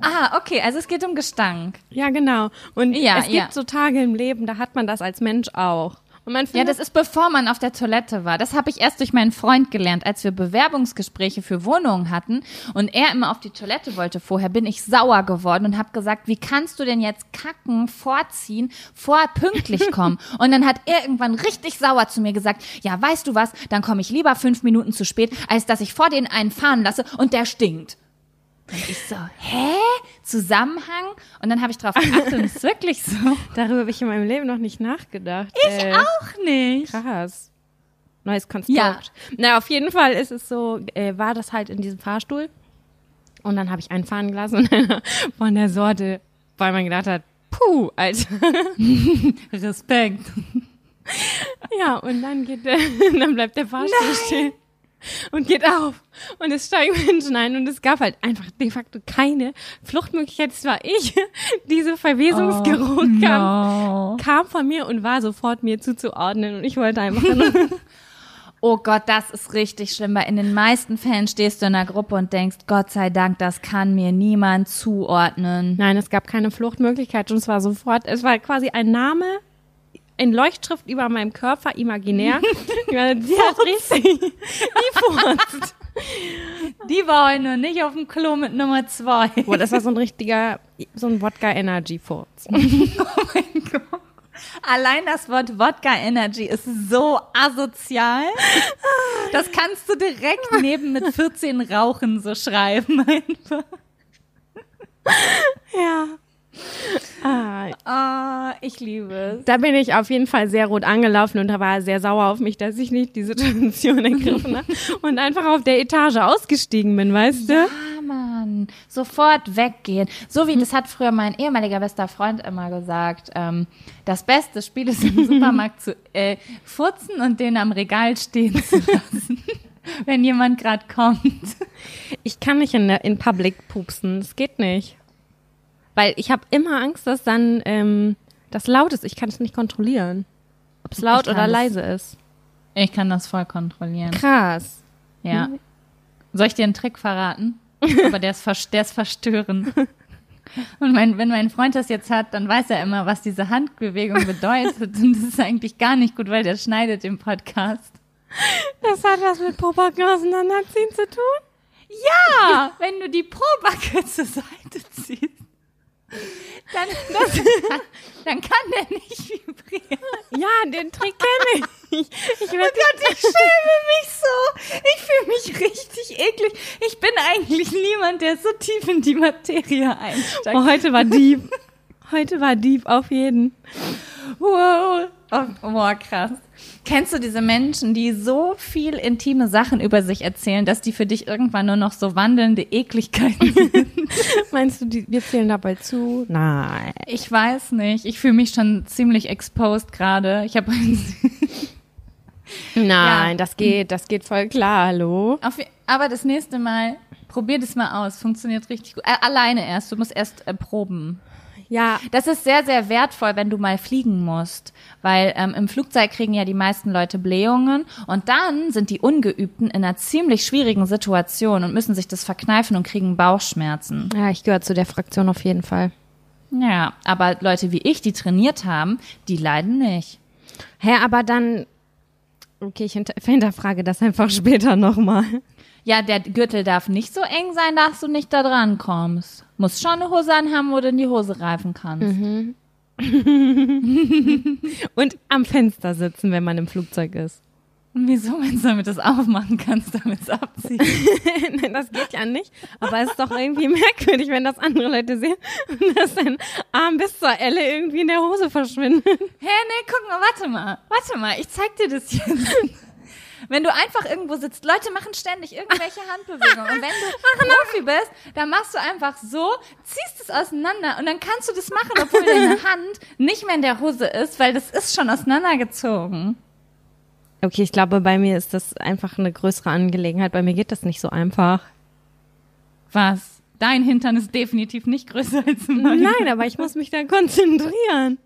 Ah, okay, also es geht um Gestank. Ja, genau. Und Ja, es gibt ja. so Tage im Leben, da hat man das als Mensch auch. Man Ja, findet, das ist bevor man auf der Toilette war. Das habe ich erst durch meinen Freund gelernt, als wir Bewerbungsgespräche für Wohnungen hatten und er immer auf die Toilette wollte. Vorher bin ich sauer geworden und habe gesagt, wie kannst du denn jetzt kacken, vorziehen, vor pünktlich kommen? Und dann hat er irgendwann richtig sauer zu mir gesagt, ja, weißt du was, dann komme ich lieber fünf Minuten zu spät, als dass ich vor den einen fahren lasse und der stinkt. Und ich so, hä? Zusammenhang? Und dann habe ich drauf geachtet und es ist wirklich so. darüber habe ich in meinem Leben noch nicht nachgedacht. Ich auch nicht. Krass. Neues Konstrukt. Ja. Na, auf jeden Fall ist es so, äh, war das halt in diesem Fahrstuhl. Und dann habe ich einen fahren gelassen und von der Sorte, weil man gedacht hat, puh, Alter. Respekt. Ja, und dann geht der, dann bleibt der Fahrstuhl stehen und geht auf. Und es steigen Menschen ein und es gab halt einfach de facto keine Fluchtmöglichkeit. Es war ich. Diese Verwesungsgeruch kam, No. kam von mir und war sofort mir zuzuordnen und ich wollte einfach nur Oh Gott, das ist richtig schlimm, weil in den meisten Fällen stehst du in einer Gruppe und denkst, Gott sei Dank, das kann mir niemand zuordnen. Nein, es gab keine Fluchtmöglichkeit und es war sofort, es war quasi ein Name in Leuchtschrift über meinem Körper, imaginär. Die hat richtig, die furzt. Die war heute noch nicht auf dem Klo mit Nummer zwei. Boah, das war so ein richtiger, so ein Wodka-Energy-Furz. Oh mein Gott. Allein das Wort Wodka Energy ist so asozial. Das kannst du direkt neben mit 14 Rauchen so schreiben einfach. Ja. Ah, Ah, ich liebe es. da bin ich auf jeden Fall sehr rot angelaufen und da war er sehr sauer auf mich, dass ich nicht die Situation ergriffen habe und einfach auf der Etage ausgestiegen bin, weißt du? Ja, Mann. Sofort weggehen. So wie, das hat früher mein ehemaliger bester Freund immer gesagt, ähm, das beste Spiel ist im Supermarkt zu äh, furzen und den am Regal stehen zu lassen. wenn jemand gerade kommt. Ich kann nicht in, der- in Public pupsen, das geht nicht. Weil ich habe immer Angst, dass dann ähm, das laut ist. Ich kann es nicht kontrollieren. Ob es laut oder das- leise ist. Ich kann das voll kontrollieren. Krass. Ja. Soll ich dir einen Trick verraten? Aber der ist, vers- der ist verstörend. Und mein, wenn mein Freund das jetzt hat, dann weiß er immer, was diese Handbewegung bedeutet. Und das ist eigentlich gar nicht gut, weil der schneidet den Podcast. Das hat was mit Popacken auseinanderziehen zu tun? Ja, wenn du die Probacke zur Seite ziehst, dann, dann kann der nicht vibrieren. Ja, den Trick kenne ich. Ich Oh Gott, ich schäme mich so. Ich fühle mich richtig eklig. Ich bin eigentlich niemand, der so tief in die Materie einsteigt. oh, heute war Dieb. Heute war Dieb auf jeden. Wow. Oh, boah, krass. Kennst du diese Menschen, die so viel intime Sachen über sich erzählen, dass die für dich irgendwann nur noch so wandelnde Ekligkeiten sind? Meinst du, die, wir zählen dabei zu? Nein. Ich weiß nicht. Ich fühle mich schon ziemlich exposed gerade. Ich habe Nein, Ja. das geht, das geht voll klar, hallo? Auf, aber das nächste Mal, probier das mal aus. Funktioniert richtig gut. Äh, alleine erst. Du musst erst äh, proben. Ja, Das ist sehr, sehr wertvoll, wenn du mal fliegen musst. Weil ähm, im Flugzeug kriegen ja die meisten Leute Blähungen. Und dann sind die Ungeübten in einer ziemlich schwierigen Situation und müssen sich das verkneifen und kriegen Bauchschmerzen. ja, ich gehöre zu der Fraktion auf jeden Fall. Ja, aber Leute wie ich, die trainiert haben, die leiden nicht. Hä, aber dann, okay, ich hinter, hinterfrage das einfach später nochmal. Ja, der Gürtel darf nicht so eng sein, dass du nicht da dran kommst. Muss schon eine Hose anhaben, wo du in die Hose reifen kannst. Und am Fenster sitzen, wenn man im Flugzeug ist. Und wieso, wenn du damit das aufmachen kannst, damit es abziehen? Nein, das geht ja nicht. Aber es ist doch irgendwie merkwürdig, wenn das andere Leute sehen und dass dein Arm bis zur Elle irgendwie in der Hose verschwindet. Hä, nee, guck mal, warte mal. Warte mal, ich zeig dir das jetzt. Wenn du einfach irgendwo sitzt, Leute machen ständig irgendwelche Handbewegungen. Und wenn du Profi bist, dann machst du einfach so, ziehst es auseinander und dann kannst du das machen, obwohl deine Hand nicht mehr in der Hose ist, weil das ist schon auseinandergezogen. Okay, ich glaube, bei mir ist das einfach eine größere Angelegenheit. Bei mir geht das nicht so einfach. Was? Dein Hintern ist definitiv nicht größer als mein. Nein, aber ich muss mich da konzentrieren.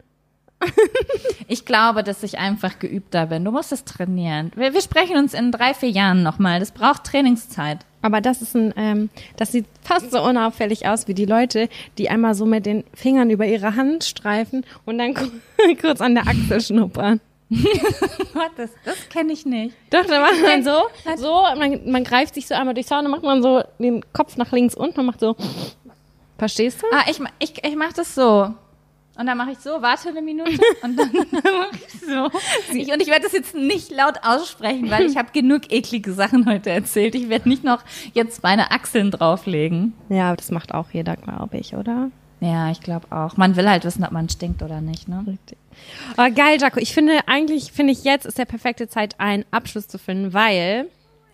Ich glaube, dass ich einfach geübter bin. Du musst es trainieren. Wir, wir sprechen uns in drei, vier Jahren nochmal. Das braucht Trainingszeit. Aber das ist ein, ähm, das sieht fast so unauffällig aus wie die Leute, die einmal so mit den Fingern über ihre Hand streifen und dann kurz an der Achsel schnuppern. Was? Das, das kenne ich nicht. Doch, da macht man so, so, man, man greift sich so einmal durchs Haar und dann macht man so den Kopf nach links unten und macht so. Verstehst du? Ah, ich, ich, ich mache das so. Und dann mache ich so, warte eine Minute und dann mache ich so. Ich, und ich werde das jetzt nicht laut aussprechen, weil ich habe genug eklige Sachen heute erzählt. Ich werde nicht noch jetzt meine Achseln drauflegen. Ja, das macht auch jeder, glaube ich, oder? Ja, ich glaube auch. Man will halt wissen, ob man stinkt oder nicht, ne? Richtig. Aber geil, Jaco. Ich finde, eigentlich finde ich, jetzt ist der perfekte Zeit, einen Abschluss zu finden, weil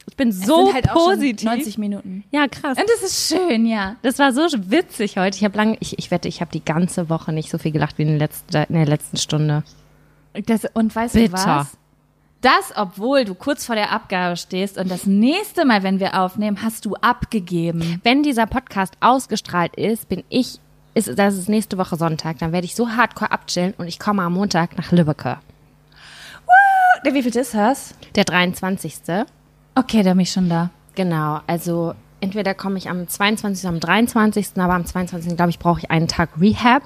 ich bin so Sind halt positiv. 90 Minuten. Ja, krass. Und das ist schön, ja. Das war so witzig heute. Ich habe lange, ich, ich wette, ich habe die ganze Woche nicht so viel gelacht wie in, den letzten, in der letzten Stunde. Das, und weißt Bitter. du was? Das, obwohl du kurz vor der Abgabe stehst und das nächste Mal, wenn wir aufnehmen, hast du abgegeben. Wenn dieser Podcast ausgestrahlt ist, bin ich, ist, das ist nächste Woche Sonntag, dann werde ich so hardcore abchillen und ich komme am Montag nach Lübbecke. Wie viel ist das? Der 23. Okay, da bin ich schon da. Genau, also entweder komme ich am 22. oder am 23., aber am 22. glaube ich, brauche ich einen Tag Rehab.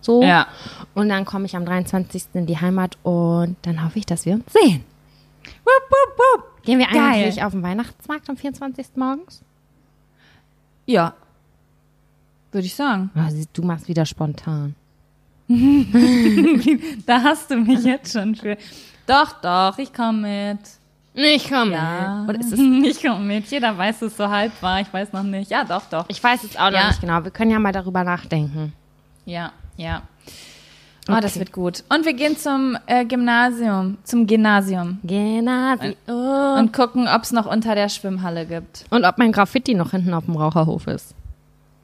So. Ja. Und dann komme ich am 23. in die Heimat und dann hoffe ich, dass wir uns sehen. Wupp, wupp, wupp. Gehen wir Geil. eigentlich auf den Weihnachtsmarkt am 24. morgens? Ja. Würde ich sagen. Sie- Du machst wieder spontan. Da hast du mich jetzt schon für. Doch, doch, ich komme mit. Ich komme. Ja. Oder ist es, ich komme mit. Jeder weiß es so halb war. Ich weiß noch nicht. Ja, doch, doch. ich weiß es auch noch Ja. nicht genau. Wir können ja mal darüber nachdenken. Ja, ja. Oh, das wird gut. Und wir gehen zum äh, Gymnasium, zum Gymnasium Genau. Und, und gucken, ob es noch unter der Schwimmhalle gibt. und ob mein Graffiti noch hinten auf dem Raucherhof ist.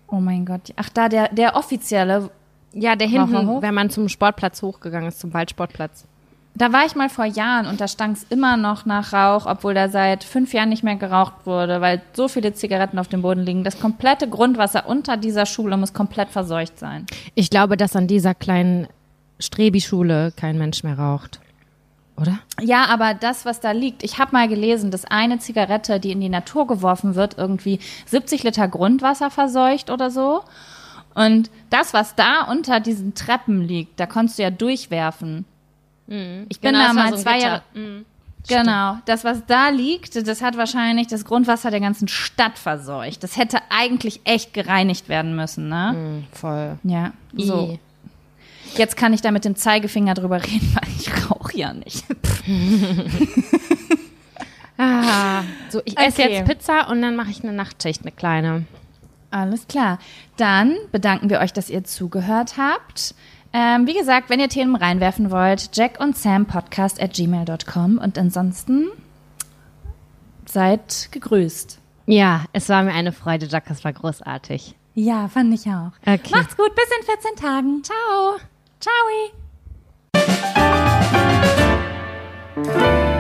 Oh mein Gott. Ach, da der, der offizielle. Ja, der hinten, Raucherhof? wenn man zum Sportplatz hochgegangen ist, zum Waldsportplatz. Da war ich mal vor Jahren und da stank es immer noch nach Rauch, obwohl da seit fünf Jahren nicht mehr geraucht wurde, weil so viele Zigaretten auf dem Boden liegen. Das komplette Grundwasser unter dieser Schule muss komplett verseucht sein. Ich glaube, dass an dieser kleinen Strebi-Schule kein Mensch mehr raucht. Oder? Ja, aber das, was da liegt, ich habe mal gelesen, dass eine Zigarette, die in die Natur geworfen wird, irgendwie 70 Liter Grundwasser verseucht oder so. Und das, was da unter diesen Treppen liegt, da konntest du ja durchwerfen. Ich bin Genau, da mal so zwei. Jahre. Genau, das, was da liegt, das hat wahrscheinlich das Grundwasser der ganzen Stadt verseucht. Das hätte eigentlich echt gereinigt werden müssen, ne? Mhm, voll. Ja, so. I. Jetzt kann ich da mit dem Zeigefinger drüber reden, weil ich rauche ja nicht. Ah, so, ich esse Okay. jetzt Pizza und dann mache ich eine Nachtschicht, eine kleine. Alles klar. Dann bedanken wir euch, dass ihr zugehört habt. Ähm, wie gesagt, wenn ihr Themen reinwerfen wollt, Jack und Sam Podcast at gmail.com und ansonsten seid gegrüßt. Ja, es war mir eine Freude, Jack, es war großartig. Ja, fand ich auch. Okay. Macht's gut, bis in 14 Tagen. Ciao. Ciao.